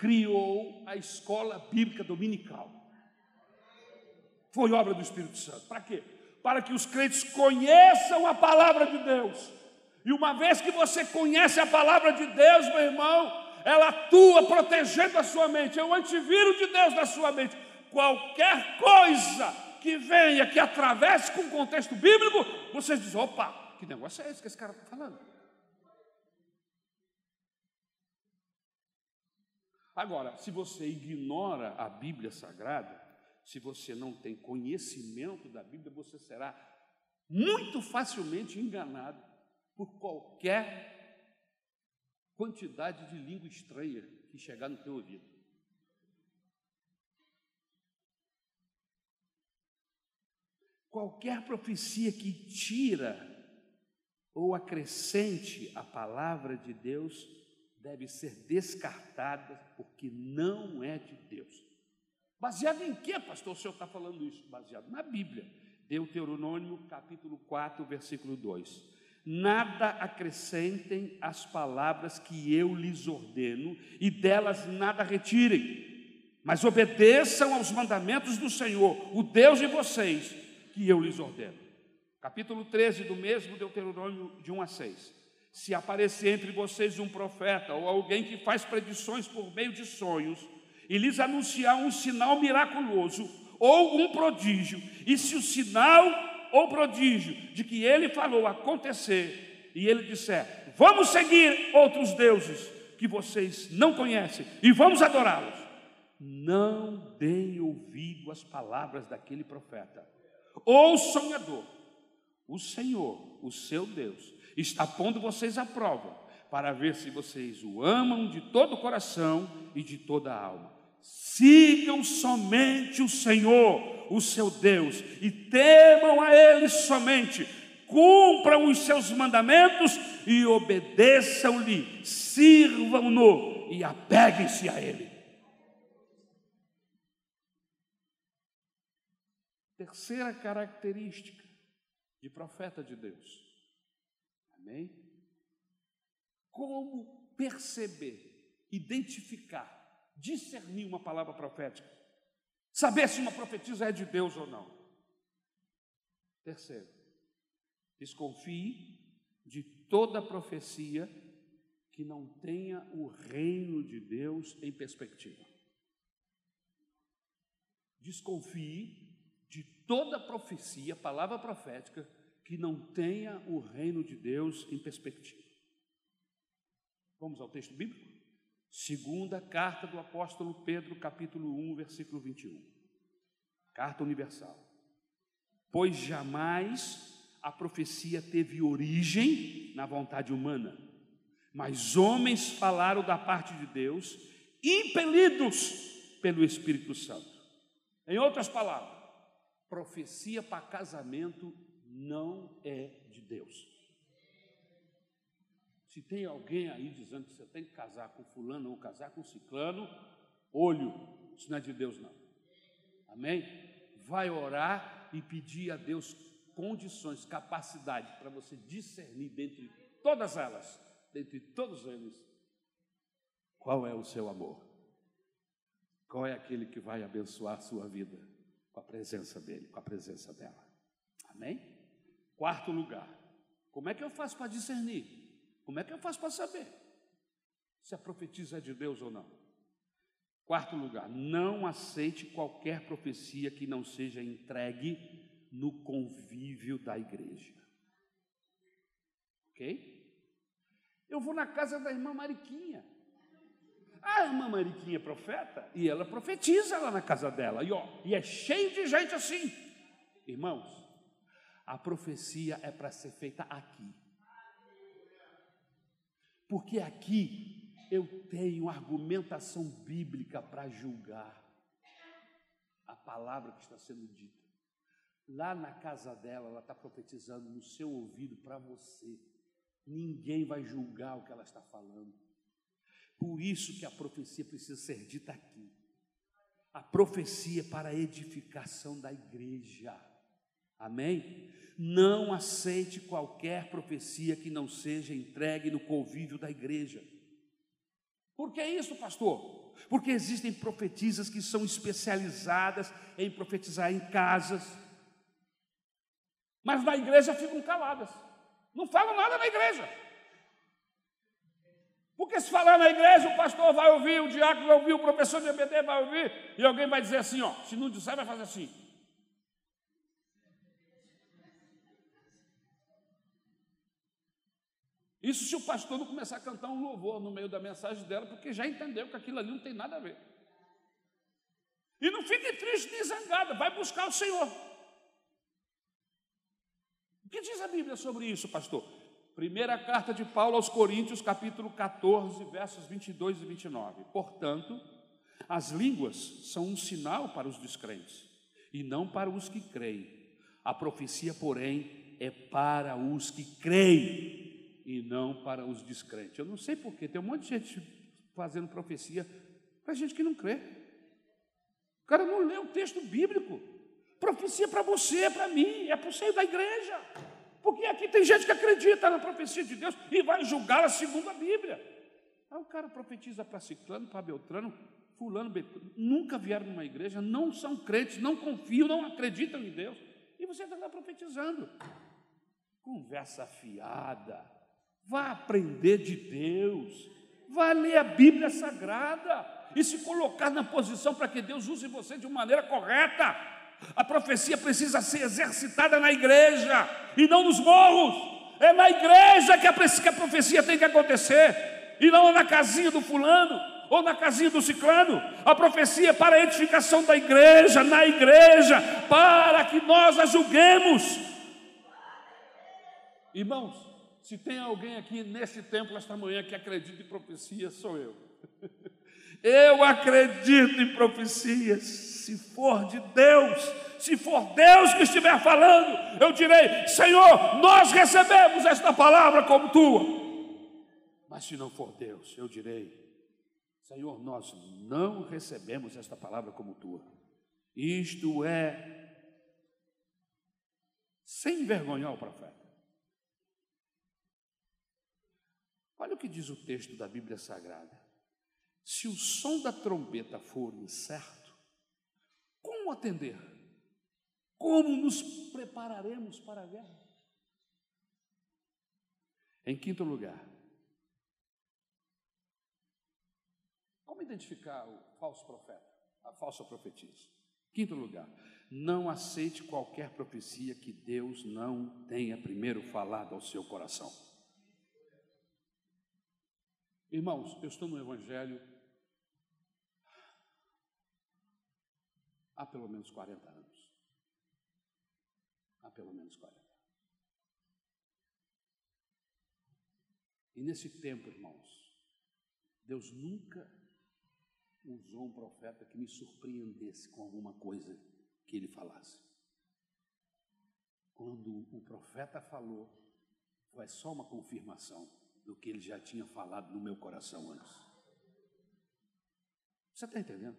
criou a escola bíblica dominical. Foi obra do Espírito Santo. Para quê? Para que os crentes conheçam a palavra de Deus e uma vez que você conhece a palavra de Deus, meu irmão, ela atua protegendo a sua mente, é o antivírus de Deus na sua mente. Qualquer coisa que venha, que atravesse com o contexto bíblico, você diz: opa, que negócio é esse que esse cara está falando? Agora, se você ignora a Bíblia Sagrada, se você não tem conhecimento da Bíblia, você será muito facilmente enganado por qualquer quantidade de língua estranha que chegar no teu ouvido. Qualquer profecia que tira ou acrescente a palavra de Deus deve ser descartada porque não é de Deus. Baseado em que, pastor, o senhor está falando isso? Baseado na Bíblia. Deuteronômio capítulo 4, versículo 2. Nada acrescentem às palavras que eu lhes ordeno, e delas nada retirem, mas obedeçam aos mandamentos do Senhor, o Deus de vocês, que eu lhes ordeno. Capítulo 13 do mesmo Deuteronômio, de 1 a 6. Se aparecer entre vocês um profeta ou alguém que faz predições por meio de sonhos, e lhes anunciar um sinal miraculoso ou um prodígio, e se o sinal ou prodígio de que ele falou acontecer, e ele disser: Vamos seguir outros deuses que vocês não conhecem e vamos adorá-los, não deem ouvido às palavras daquele profeta ou sonhador. O Senhor, o seu Deus, está pondo vocês à prova para ver se vocês o amam de todo o coração e de toda a alma. Sigam somente o Senhor, o seu Deus, e temam a Ele somente. Cumpram os seus mandamentos e obedeçam-lhe, sirvam-no e apeguem-se a Ele. Terceira característica de profeta de Deus. Amém? Como perceber, identificar discernir uma palavra profética, saber se uma profetisa é de Deus ou não. Terceiro, desconfie de toda profecia que não tenha o reino de Deus em perspectiva. Desconfie de toda profecia, palavra profética, que não tenha o reino de Deus em perspectiva. Vamos ao texto bíblico? Segunda carta do apóstolo Pedro, capítulo 1, versículo 21. Carta universal. Pois jamais a profecia teve origem na vontade humana, mas homens falaram da parte de Deus, impelidos pelo Espírito Santo. Em outras palavras, profecia para casamento não é de Deus. Se tem alguém aí dizendo que você tem que casar com fulano ou casar com ciclano, olho, isso não é de Deus não. Amém? Vai orar e pedir a Deus condições, capacidade para você discernir dentre todas elas, dentre todos eles, qual é o seu amor. Qual é aquele que vai abençoar a sua vida com a presença dele, com a presença dela. Amém? Quarto lugar, como é que eu faço para discernir? Como é que eu faço para saber se a profetisa é de Deus ou não? Quarto lugar, não aceite qualquer profecia que não seja entregue no convívio da igreja. Ok? Eu vou na casa da irmã Mariquinha. A irmã Mariquinha é profeta e ela profetiza lá na casa dela. E, ó, e é cheio de gente assim. Irmãos, a profecia é para ser feita aqui. Porque aqui eu tenho argumentação bíblica para julgar a palavra que está sendo dita. Lá na casa dela, ela está profetizando no seu ouvido para você. Ninguém vai julgar o que ela está falando. Por isso que a profecia precisa ser dita aqui. A profecia para a edificação da igreja. Amém? Não aceite qualquer profecia que não seja entregue no convívio da igreja. Por que isso, pastor? Porque existem profetisas que são especializadas em profetizar em casas, mas na igreja ficam caladas, não falam nada na igreja. Porque se falar na igreja, o pastor vai ouvir, o diácono vai ouvir, o professor de EBD vai ouvir, e alguém vai dizer assim: ó, se não disser, vai fazer assim. Isso se o pastor não começar a cantar um louvor no meio da mensagem dela, porque já entendeu que aquilo ali não tem nada a ver. E não fique triste nem zangada, vai buscar o Senhor. O que diz a Bíblia sobre isso, pastor? Primeira carta de Paulo aos Coríntios, capítulo 14, versos 22 e 29. Portanto, as línguas são um sinal para os descrentes e não para os que creem. A profecia, porém, é para os que creem. E não para os descrentes. Eu não sei porquê, tem um monte de gente fazendo profecia para gente que não crê. O cara não lê o texto bíblico. Profecia para você, para mim, é para o seio da igreja. Porque aqui tem gente que acredita na profecia de Deus e vai julgá-la segundo a Bíblia. Aí o cara profetiza para Ciclano, para Beltrano, Fulano, Beltrano, nunca vieram numa igreja, não são crentes, não confiam, não acreditam em Deus. E você está lá profetizando. Conversa fiada. Vá aprender de Deus. Vá ler a Bíblia Sagrada e se colocar na posição para que Deus use você de uma maneira correta. A profecia precisa ser exercitada na igreja e não nos morros. É na igreja que a, profecia tem que acontecer e não na casinha do fulano ou na casinha do ciclano. A profecia é para a edificação da igreja, na igreja, para que nós a julguemos. Irmãos, se tem alguém aqui neste templo esta manhã que acredita em profecia, sou eu. Eu acredito em profecias. Se for de Deus, se for Deus que estiver falando, eu direi: Senhor, nós recebemos esta palavra como tua. Mas se não for Deus, eu direi: Senhor, nós não recebemos esta palavra como tua. Isto é sem envergonhar o profeta. Olha o que diz o texto da Bíblia Sagrada. Se o som da trombeta for incerto, como atender? Como nos prepararemos para a guerra? Em quinto lugar, como identificar o falso profeta, a falsa profetisa? Quinto lugar, não aceite qualquer profecia que Deus não tenha primeiro falado ao seu coração. Irmãos, eu estou no Evangelho há pelo menos 40 anos. Há pelo menos 40 anos. E nesse tempo, irmãos, Deus nunca usou um profeta que me surpreendesse com alguma coisa que ele falasse. Quando o profeta falou, foi só uma confirmação do que ele já tinha falado no meu coração antes. Você está entendendo?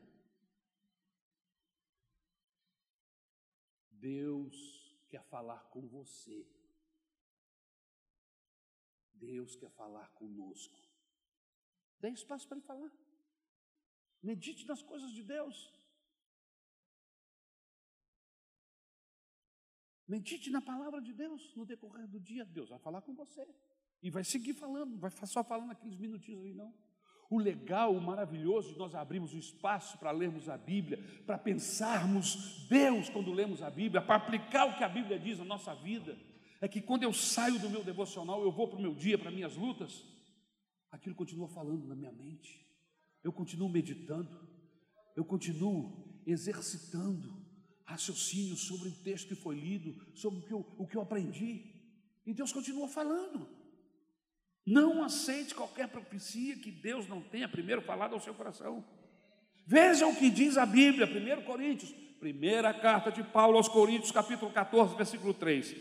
Deus quer falar com você. Deus quer falar conosco. Dê espaço para ele falar. Medite nas coisas de Deus. Medite na palavra de Deus no decorrer do dia. Deus vai falar com você. E vai seguir falando, vai só falando aqueles minutinhos ali, não. O legal, o maravilhoso de nós abrirmos o espaço para lermos a Bíblia, para pensarmos Deus quando lemos a Bíblia, para aplicar o que a Bíblia diz na nossa vida, é que quando eu saio do meu devocional, eu vou para o meu dia, para minhas lutas, aquilo continua falando na minha mente, eu continuo meditando, eu continuo exercitando raciocínio sobre o texto que foi lido, sobre o que eu, o que eu aprendi, e Deus continua falando. Não aceite qualquer profecia que Deus não tenha primeiro falado ao seu coração. Veja o que diz a Bíblia, 1 Coríntios, primeira carta de Paulo aos Coríntios, capítulo 14, versículo 3.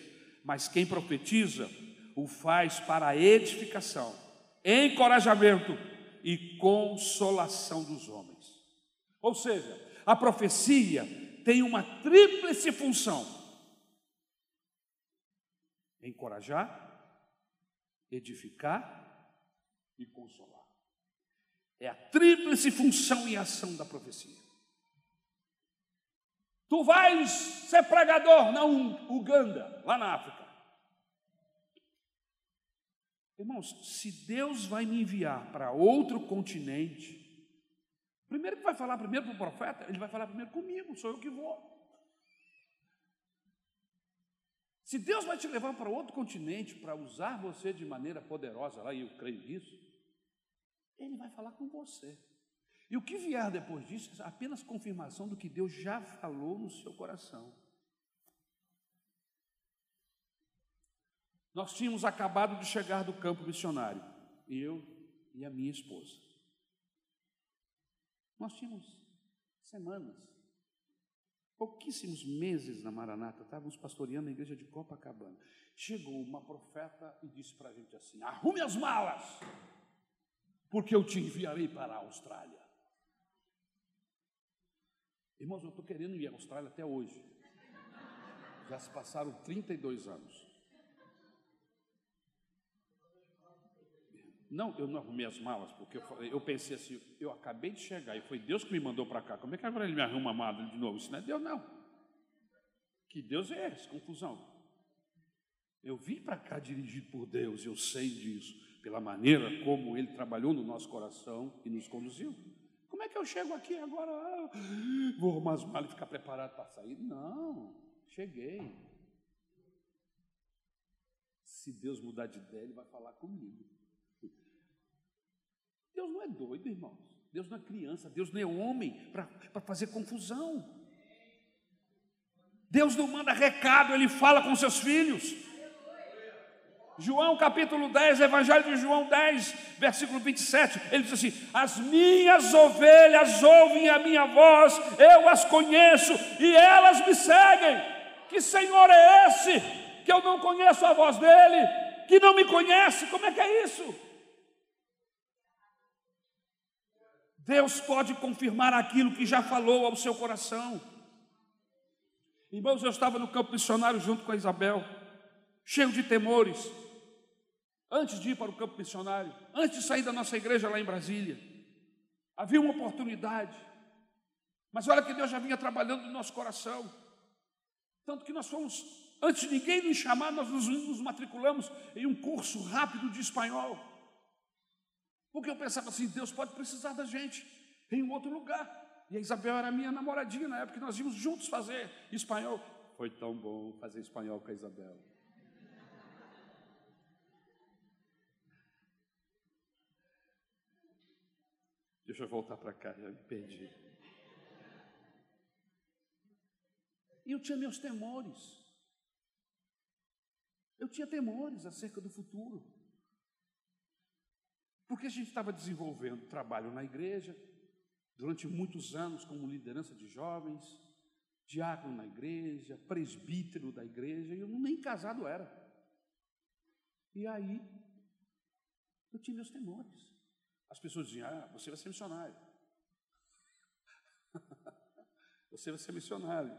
Mas quem profetiza o faz para edificação, encorajamento e consolação dos homens. Ou seja, a profecia tem uma tríplice função: encorajar, edificar e consolar. É a tríplice função e ação da profecia. Tu vais ser pregador na Uganda, lá na África. Irmãos, se Deus vai me enviar para outro continente, primeiro que vai falar primeiro para o profeta, ele vai falar primeiro comigo, sou eu que vou. Se Deus vai te levar para outro continente para usar você de maneira poderosa lá, e eu creio nisso, Ele vai falar com você. E o que vier depois disso é apenas confirmação do que Deus já falou no seu coração. Nós tínhamos acabado de chegar do campo missionário, eu e a minha esposa. Nós tínhamos semanas pouquíssimos meses na Maranata, estávamos pastoreando na igreja de Copacabana. Chegou uma profeta e disse para a gente assim: arrume as malas, porque eu te enviarei para a Austrália. Irmãos, eu estou querendo ir à Austrália até hoje. Já se passaram 32 anos. Não, eu não arrumei as malas, porque eu, eu, pensei assim, eu acabei de chegar e foi Deus que me mandou para cá. Como é que agora ele me arruma a mala de novo? Isso não é Deus, não. Que Deus é esse? Confusão. Eu vim para cá dirigido por Deus, eu sei disso, pela maneira como Ele trabalhou no nosso coração e nos conduziu. Como é que eu chego aqui agora? Ah, vou arrumar as malas e ficar preparado para sair? Não, cheguei. Se Deus mudar de ideia, Ele vai falar comigo. Deus não é doido, irmãos. Deus não é criança, Deus não é homem para fazer confusão. Deus não manda recado, Ele fala com seus filhos. João capítulo 10, Evangelho de João 10, versículo 27, ele diz assim: As minhas ovelhas ouvem a minha voz, eu as conheço e elas me seguem. Que Senhor é esse? Que eu não conheço a voz dele, que não me conhece, como é que é isso? Deus pode confirmar aquilo que já falou ao seu coração. Irmãos, eu estava no campo missionário junto com a Isabel, cheio de temores, antes de ir para o campo missionário, antes de sair da nossa igreja lá em Brasília. Havia uma oportunidade, mas olha que Deus já vinha trabalhando no nosso coração, tanto que nós fomos, antes de ninguém nos chamar, nós nos, nos matriculamos em um curso rápido de espanhol. Porque eu pensava assim, Deus pode precisar da gente em um outro lugar. E a Isabel era minha namoradinha na época que nós íamos juntos fazer espanhol. Foi tão bom fazer espanhol com a Isabel. Deixa eu voltar para cá, já me perdi. E eu tinha meus temores. Eu tinha temores acerca do futuro. Porque a gente estava desenvolvendo trabalho na igreja, durante muitos anos, como liderança de jovens, diácono na igreja, presbítero da igreja, e eu nem casado era. E aí, eu tinha meus temores. As pessoas diziam: Ah, você vai ser missionário. <laughs> você vai ser missionário.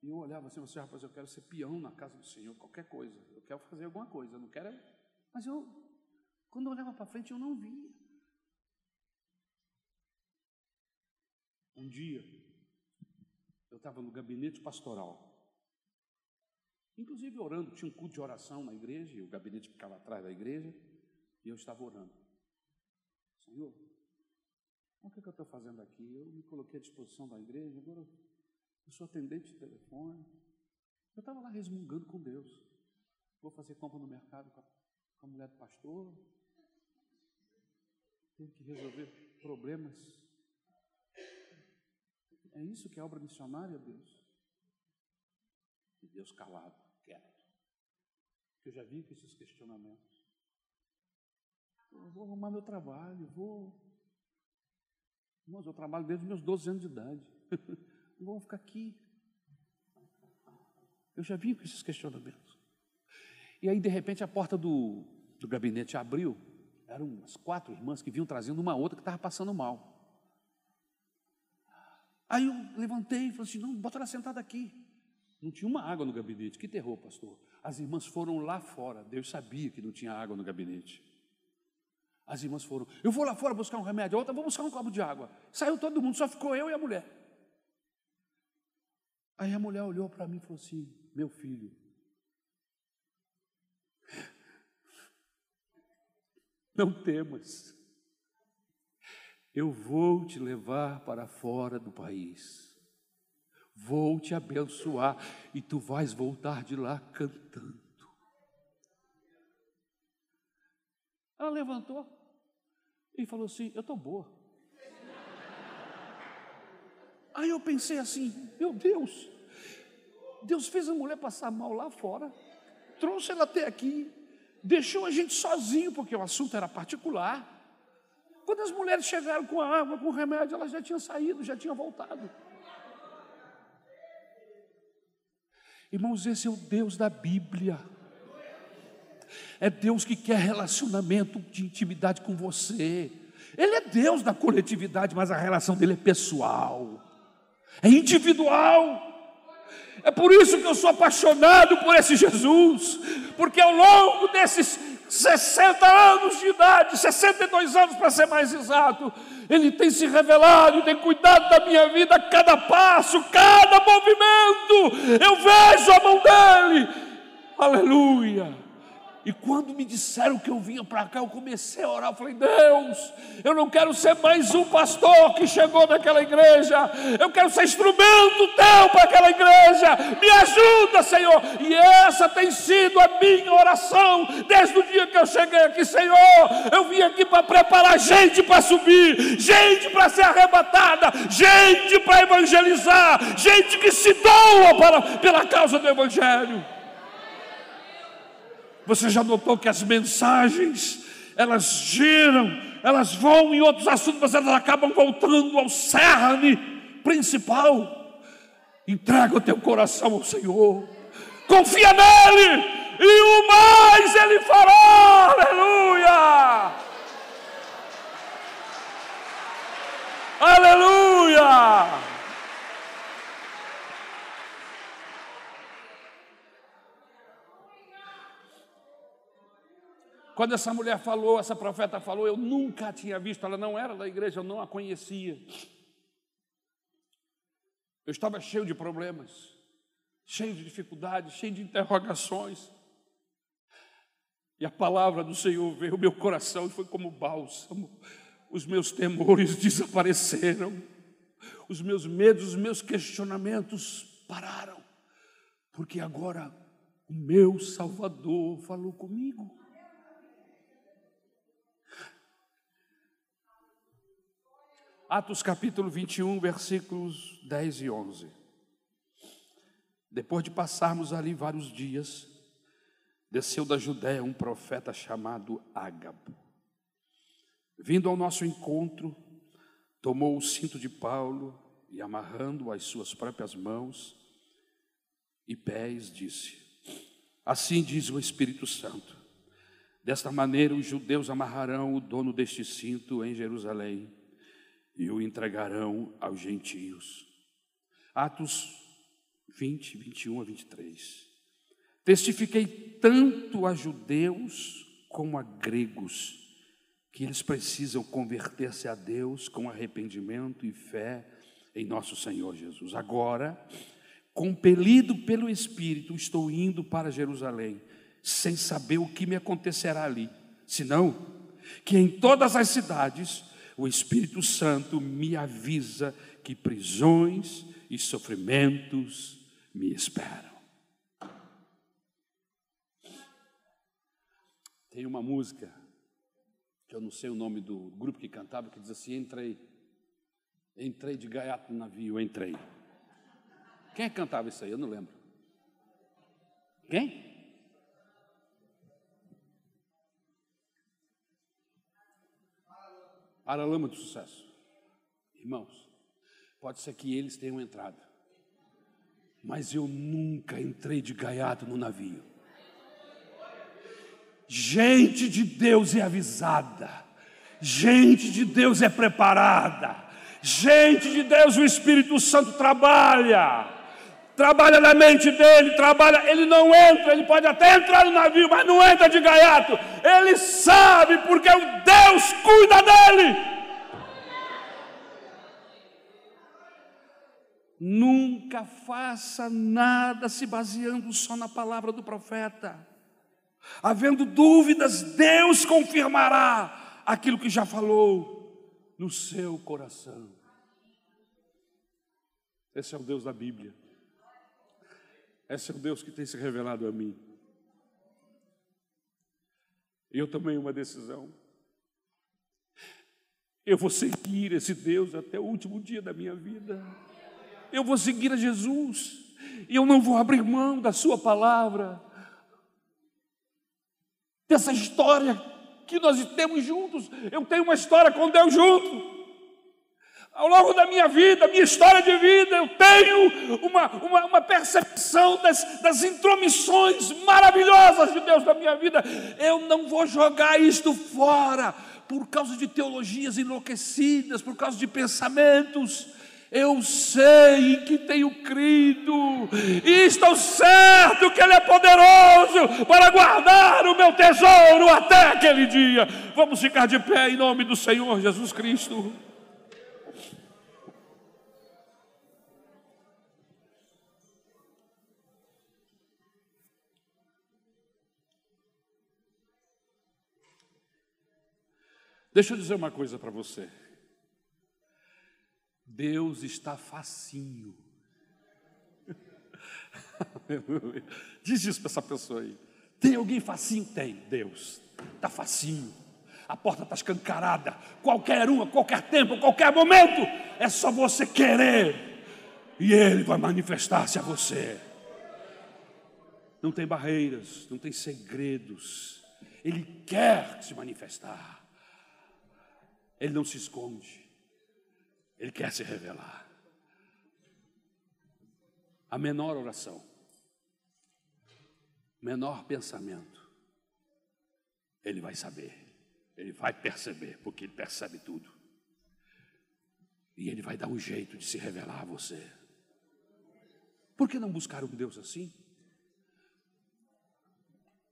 E eu olhava assim, você, rapaz, eu quero ser peão na casa do Senhor, qualquer coisa. Eu quero fazer alguma coisa, eu não quero. É, mas eu quando eu olhava para frente, eu não via. Um dia, eu estava no gabinete pastoral. Inclusive orando, tinha um culto de oração na igreja, e o gabinete ficava atrás da igreja, e eu estava orando. Senhor, o que, é que eu estou fazendo aqui? Eu me coloquei à disposição da igreja, agora eu sou atendente de telefone. Eu estava lá resmungando com Deus. Vou fazer compra no mercado com a, com a mulher do pastor, tem que resolver problemas. É isso que é obra missionária, Deus. E Deus calado, quieto. Porque eu já vi com esses questionamentos. Eu vou arrumar meu trabalho, vou. Irmãos, eu trabalho desde os meus 12 anos de idade. <laughs> Não vou ficar aqui. Eu já vim com esses questionamentos. E aí, de repente, a porta do, do gabinete abriu eram umas quatro irmãs que vinham trazendo uma outra que estava passando mal. Aí eu levantei e falei assim: não, bota ela sentada aqui. Não tinha uma água no gabinete. Que terror, pastor. As irmãs foram lá fora. Deus sabia que não tinha água no gabinete. As irmãs foram. Eu vou lá fora buscar um remédio. A outra, vou buscar um copo de água. Saiu todo mundo, só ficou eu e a mulher. Aí a mulher olhou para mim e falou assim: Meu filho, Não temas. Eu vou te levar para fora do país. Vou te abençoar e tu vais voltar de lá cantando. Ela levantou e falou assim: Eu estou boa. Aí eu pensei assim: Meu Deus, Deus fez a mulher passar mal lá fora, trouxe ela até aqui, deixou a gente sozinho, porque o assunto era particular. Quando as mulheres chegaram com a água, com o remédio, elas já tinham saído, já tinham voltado. Irmãos, esse é o Deus da Bíblia. É Deus que quer relacionamento de intimidade com você. Ele é Deus da coletividade, mas a relação dele é pessoal, é individual. É por isso que eu sou apaixonado por esse Jesus, porque ao longo desses 60 anos de idade, 62 anos para ser mais exato, Ele tem se revelado, tem cuidado da minha vida, cada passo, cada movimento, eu vejo a mão dEle, aleluia. E quando me disseram que eu vinha para cá, eu comecei a orar. Eu falei: Deus, eu não quero ser mais um pastor que chegou naquela igreja. Eu quero ser instrumento teu para aquela igreja. Me ajuda, Senhor. E essa tem sido a minha oração desde o dia que eu cheguei aqui, Senhor. Eu vim aqui para preparar gente para subir, gente para ser arrebatada, gente para evangelizar, gente que se doa para, pela causa do Evangelho. Você já notou que as mensagens, elas giram, elas vão em outros assuntos, mas elas acabam voltando ao cerne principal. Entrega o teu coração ao Senhor, confia nele, e o mais ele fará, aleluia! Aleluia! Quando essa mulher falou, essa profeta falou, eu nunca a tinha visto, ela não era da igreja, eu não a conhecia. Eu estava cheio de problemas, cheio de dificuldades, cheio de interrogações. E a palavra do Senhor veio, o meu coração foi como bálsamo. Os meus temores <laughs> desapareceram, os meus medos, os meus questionamentos pararam, porque agora o meu Salvador falou comigo. Atos capítulo 21, versículos 10 e 11. Depois de passarmos ali vários dias, desceu da Judéia um profeta chamado Ágabo. Vindo ao nosso encontro, tomou o cinto de Paulo e, amarrando as suas próprias mãos e pés, disse: Assim diz o Espírito Santo: Desta maneira os judeus amarrarão o dono deste cinto em Jerusalém e o entregarão aos gentios. Atos 20, 21 a 23. Testifiquei tanto a judeus como a gregos que eles precisam converter-se a Deus com arrependimento e fé em nosso Senhor Jesus. Agora, compelido pelo Espírito, estou indo para Jerusalém, sem saber o que me acontecerá ali, senão que em todas as cidades o Espírito Santo me avisa que prisões e sofrimentos me esperam. Tem uma música, que eu não sei o nome do grupo que cantava, que diz assim: Entrei, entrei de gaiato no navio, entrei. Quem que cantava isso aí? Eu não lembro. Quem? Paralama do sucesso. Irmãos, pode ser que eles tenham entrado, mas eu nunca entrei de gaiato no navio. Gente de Deus é avisada, gente de Deus é preparada, gente de Deus o Espírito Santo trabalha trabalha na mente dele, trabalha, ele não entra, ele pode até entrar no navio, mas não entra de gaiato. Ele sabe porque o Deus cuida dele. Nunca faça nada se baseando só na palavra do profeta. Havendo dúvidas, Deus confirmará aquilo que já falou no seu coração. Esse é o Deus da Bíblia. Esse é o Deus que tem se revelado a mim. Eu tomei uma decisão. Eu vou seguir esse Deus até o último dia da minha vida. Eu vou seguir a Jesus. E eu não vou abrir mão da Sua palavra, dessa história que nós temos juntos. Eu tenho uma história com Deus junto. Ao longo da minha vida, minha história de vida, eu tenho uma, uma, uma percepção das, das intromissões maravilhosas de Deus na minha vida. Eu não vou jogar isto fora por causa de teologias enlouquecidas, por causa de pensamentos. Eu sei que tenho crido, e estou certo que Ele é poderoso para guardar o meu tesouro até aquele dia. Vamos ficar de pé em nome do Senhor Jesus Cristo. Deixa eu dizer uma coisa para você. Deus está facinho. <laughs> Diz isso para essa pessoa aí. Tem alguém facinho? Tem, Deus. Está facinho. A porta está escancarada. Qualquer um, a qualquer tempo, a qualquer momento. É só você querer. E Ele vai manifestar-se a você. Não tem barreiras, não tem segredos. Ele quer se manifestar. Ele não se esconde, ele quer se revelar. A menor oração, menor pensamento, ele vai saber, ele vai perceber, porque ele percebe tudo. E ele vai dar um jeito de se revelar a você. Por que não buscar um Deus assim?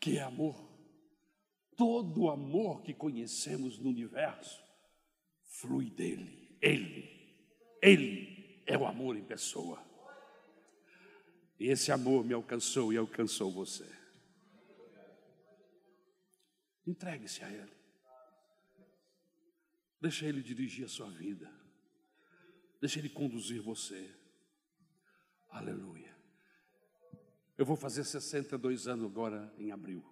Que é amor. Todo amor que conhecemos no universo flui dele. Ele, ele é o amor em pessoa. E esse amor me alcançou e alcançou você. Entregue-se a Ele. Deixa Ele dirigir a sua vida. Deixa Ele conduzir você. Aleluia. Eu vou fazer 62 anos agora em abril.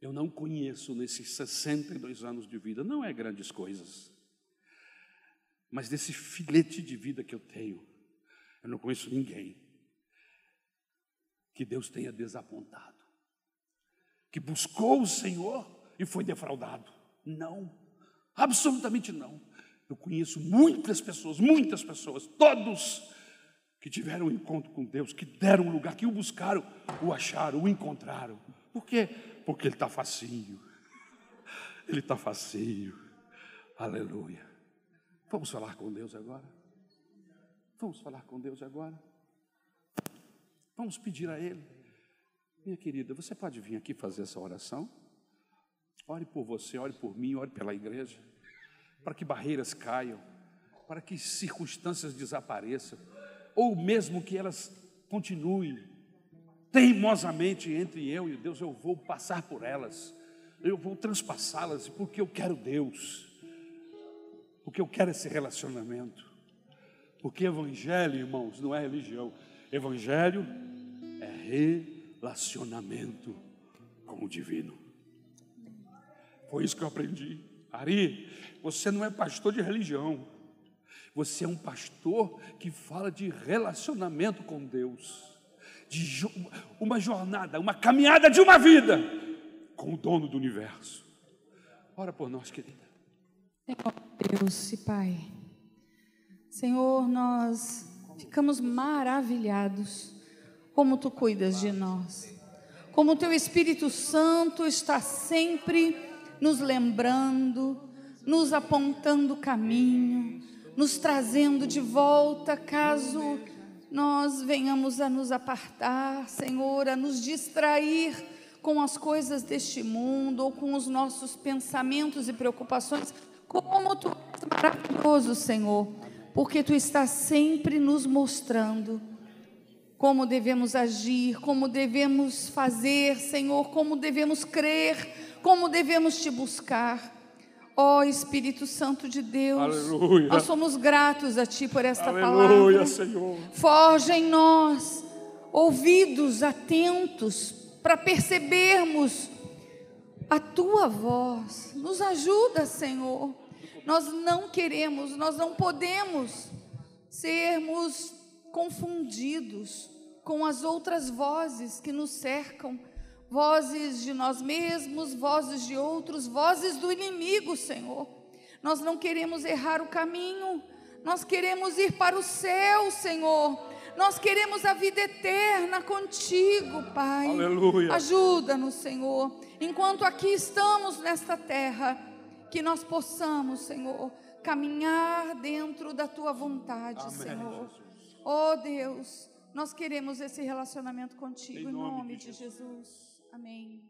Eu não conheço nesses 62 anos de vida, não é grandes coisas, mas desse filete de vida que eu tenho, eu não conheço ninguém que Deus tenha desapontado, que buscou o Senhor e foi defraudado. Não, absolutamente não. Eu conheço muitas pessoas, muitas pessoas, todos que tiveram um encontro com Deus, que deram um lugar, que o buscaram, o acharam, o encontraram. Por quê? Porque ele está facinho. Ele está facinho. Aleluia. Vamos falar com Deus agora? Vamos falar com Deus agora? Vamos pedir a Ele. Minha querida, você pode vir aqui fazer essa oração? Ore por você, ore por mim, ore pela igreja, para que barreiras caiam, para que circunstâncias desapareçam, ou mesmo que elas continuem teimosamente entre eu e Deus, eu vou passar por elas, eu vou transpassá-las, porque eu quero Deus, porque eu quero esse relacionamento. Porque Evangelho, irmãos, não é religião, Evangelho é relacionamento com o divino. Foi isso que eu aprendi. Ari, você não é pastor de religião, você é um pastor que fala de relacionamento com Deus de uma jornada, uma caminhada de uma vida com o dono do universo. Ora por nós, querida. Deus e Pai. Senhor, nós ficamos maravilhados como tu cuidas de nós. Como teu Espírito Santo está sempre nos lembrando, nos apontando o caminho, nos trazendo de volta caso nós venhamos a nos apartar, Senhor, a nos distrair com as coisas deste mundo ou com os nossos pensamentos e preocupações, como tu és maravilhoso, Senhor, porque tu estás sempre nos mostrando como devemos agir, como devemos fazer, Senhor, como devemos crer, como devemos te buscar. Ó oh, Espírito Santo de Deus, Aleluia. nós somos gratos a Ti por esta Aleluia, palavra. Senhor. Forja em nós ouvidos atentos para percebermos a Tua voz. Nos ajuda, Senhor. Nós não queremos, nós não podemos sermos confundidos com as outras vozes que nos cercam vozes de nós mesmos, vozes de outros, vozes do inimigo, Senhor. Nós não queremos errar o caminho, nós queremos ir para o céu, Senhor. Nós queremos a vida eterna contigo, Pai. Aleluia. Ajuda-nos, Senhor. Enquanto aqui estamos nesta terra, que nós possamos, Senhor, caminhar dentro da tua vontade, Amém, Senhor. Jesus. Oh Deus, nós queremos esse relacionamento contigo, Em em nome nome, de de Jesus. Amém.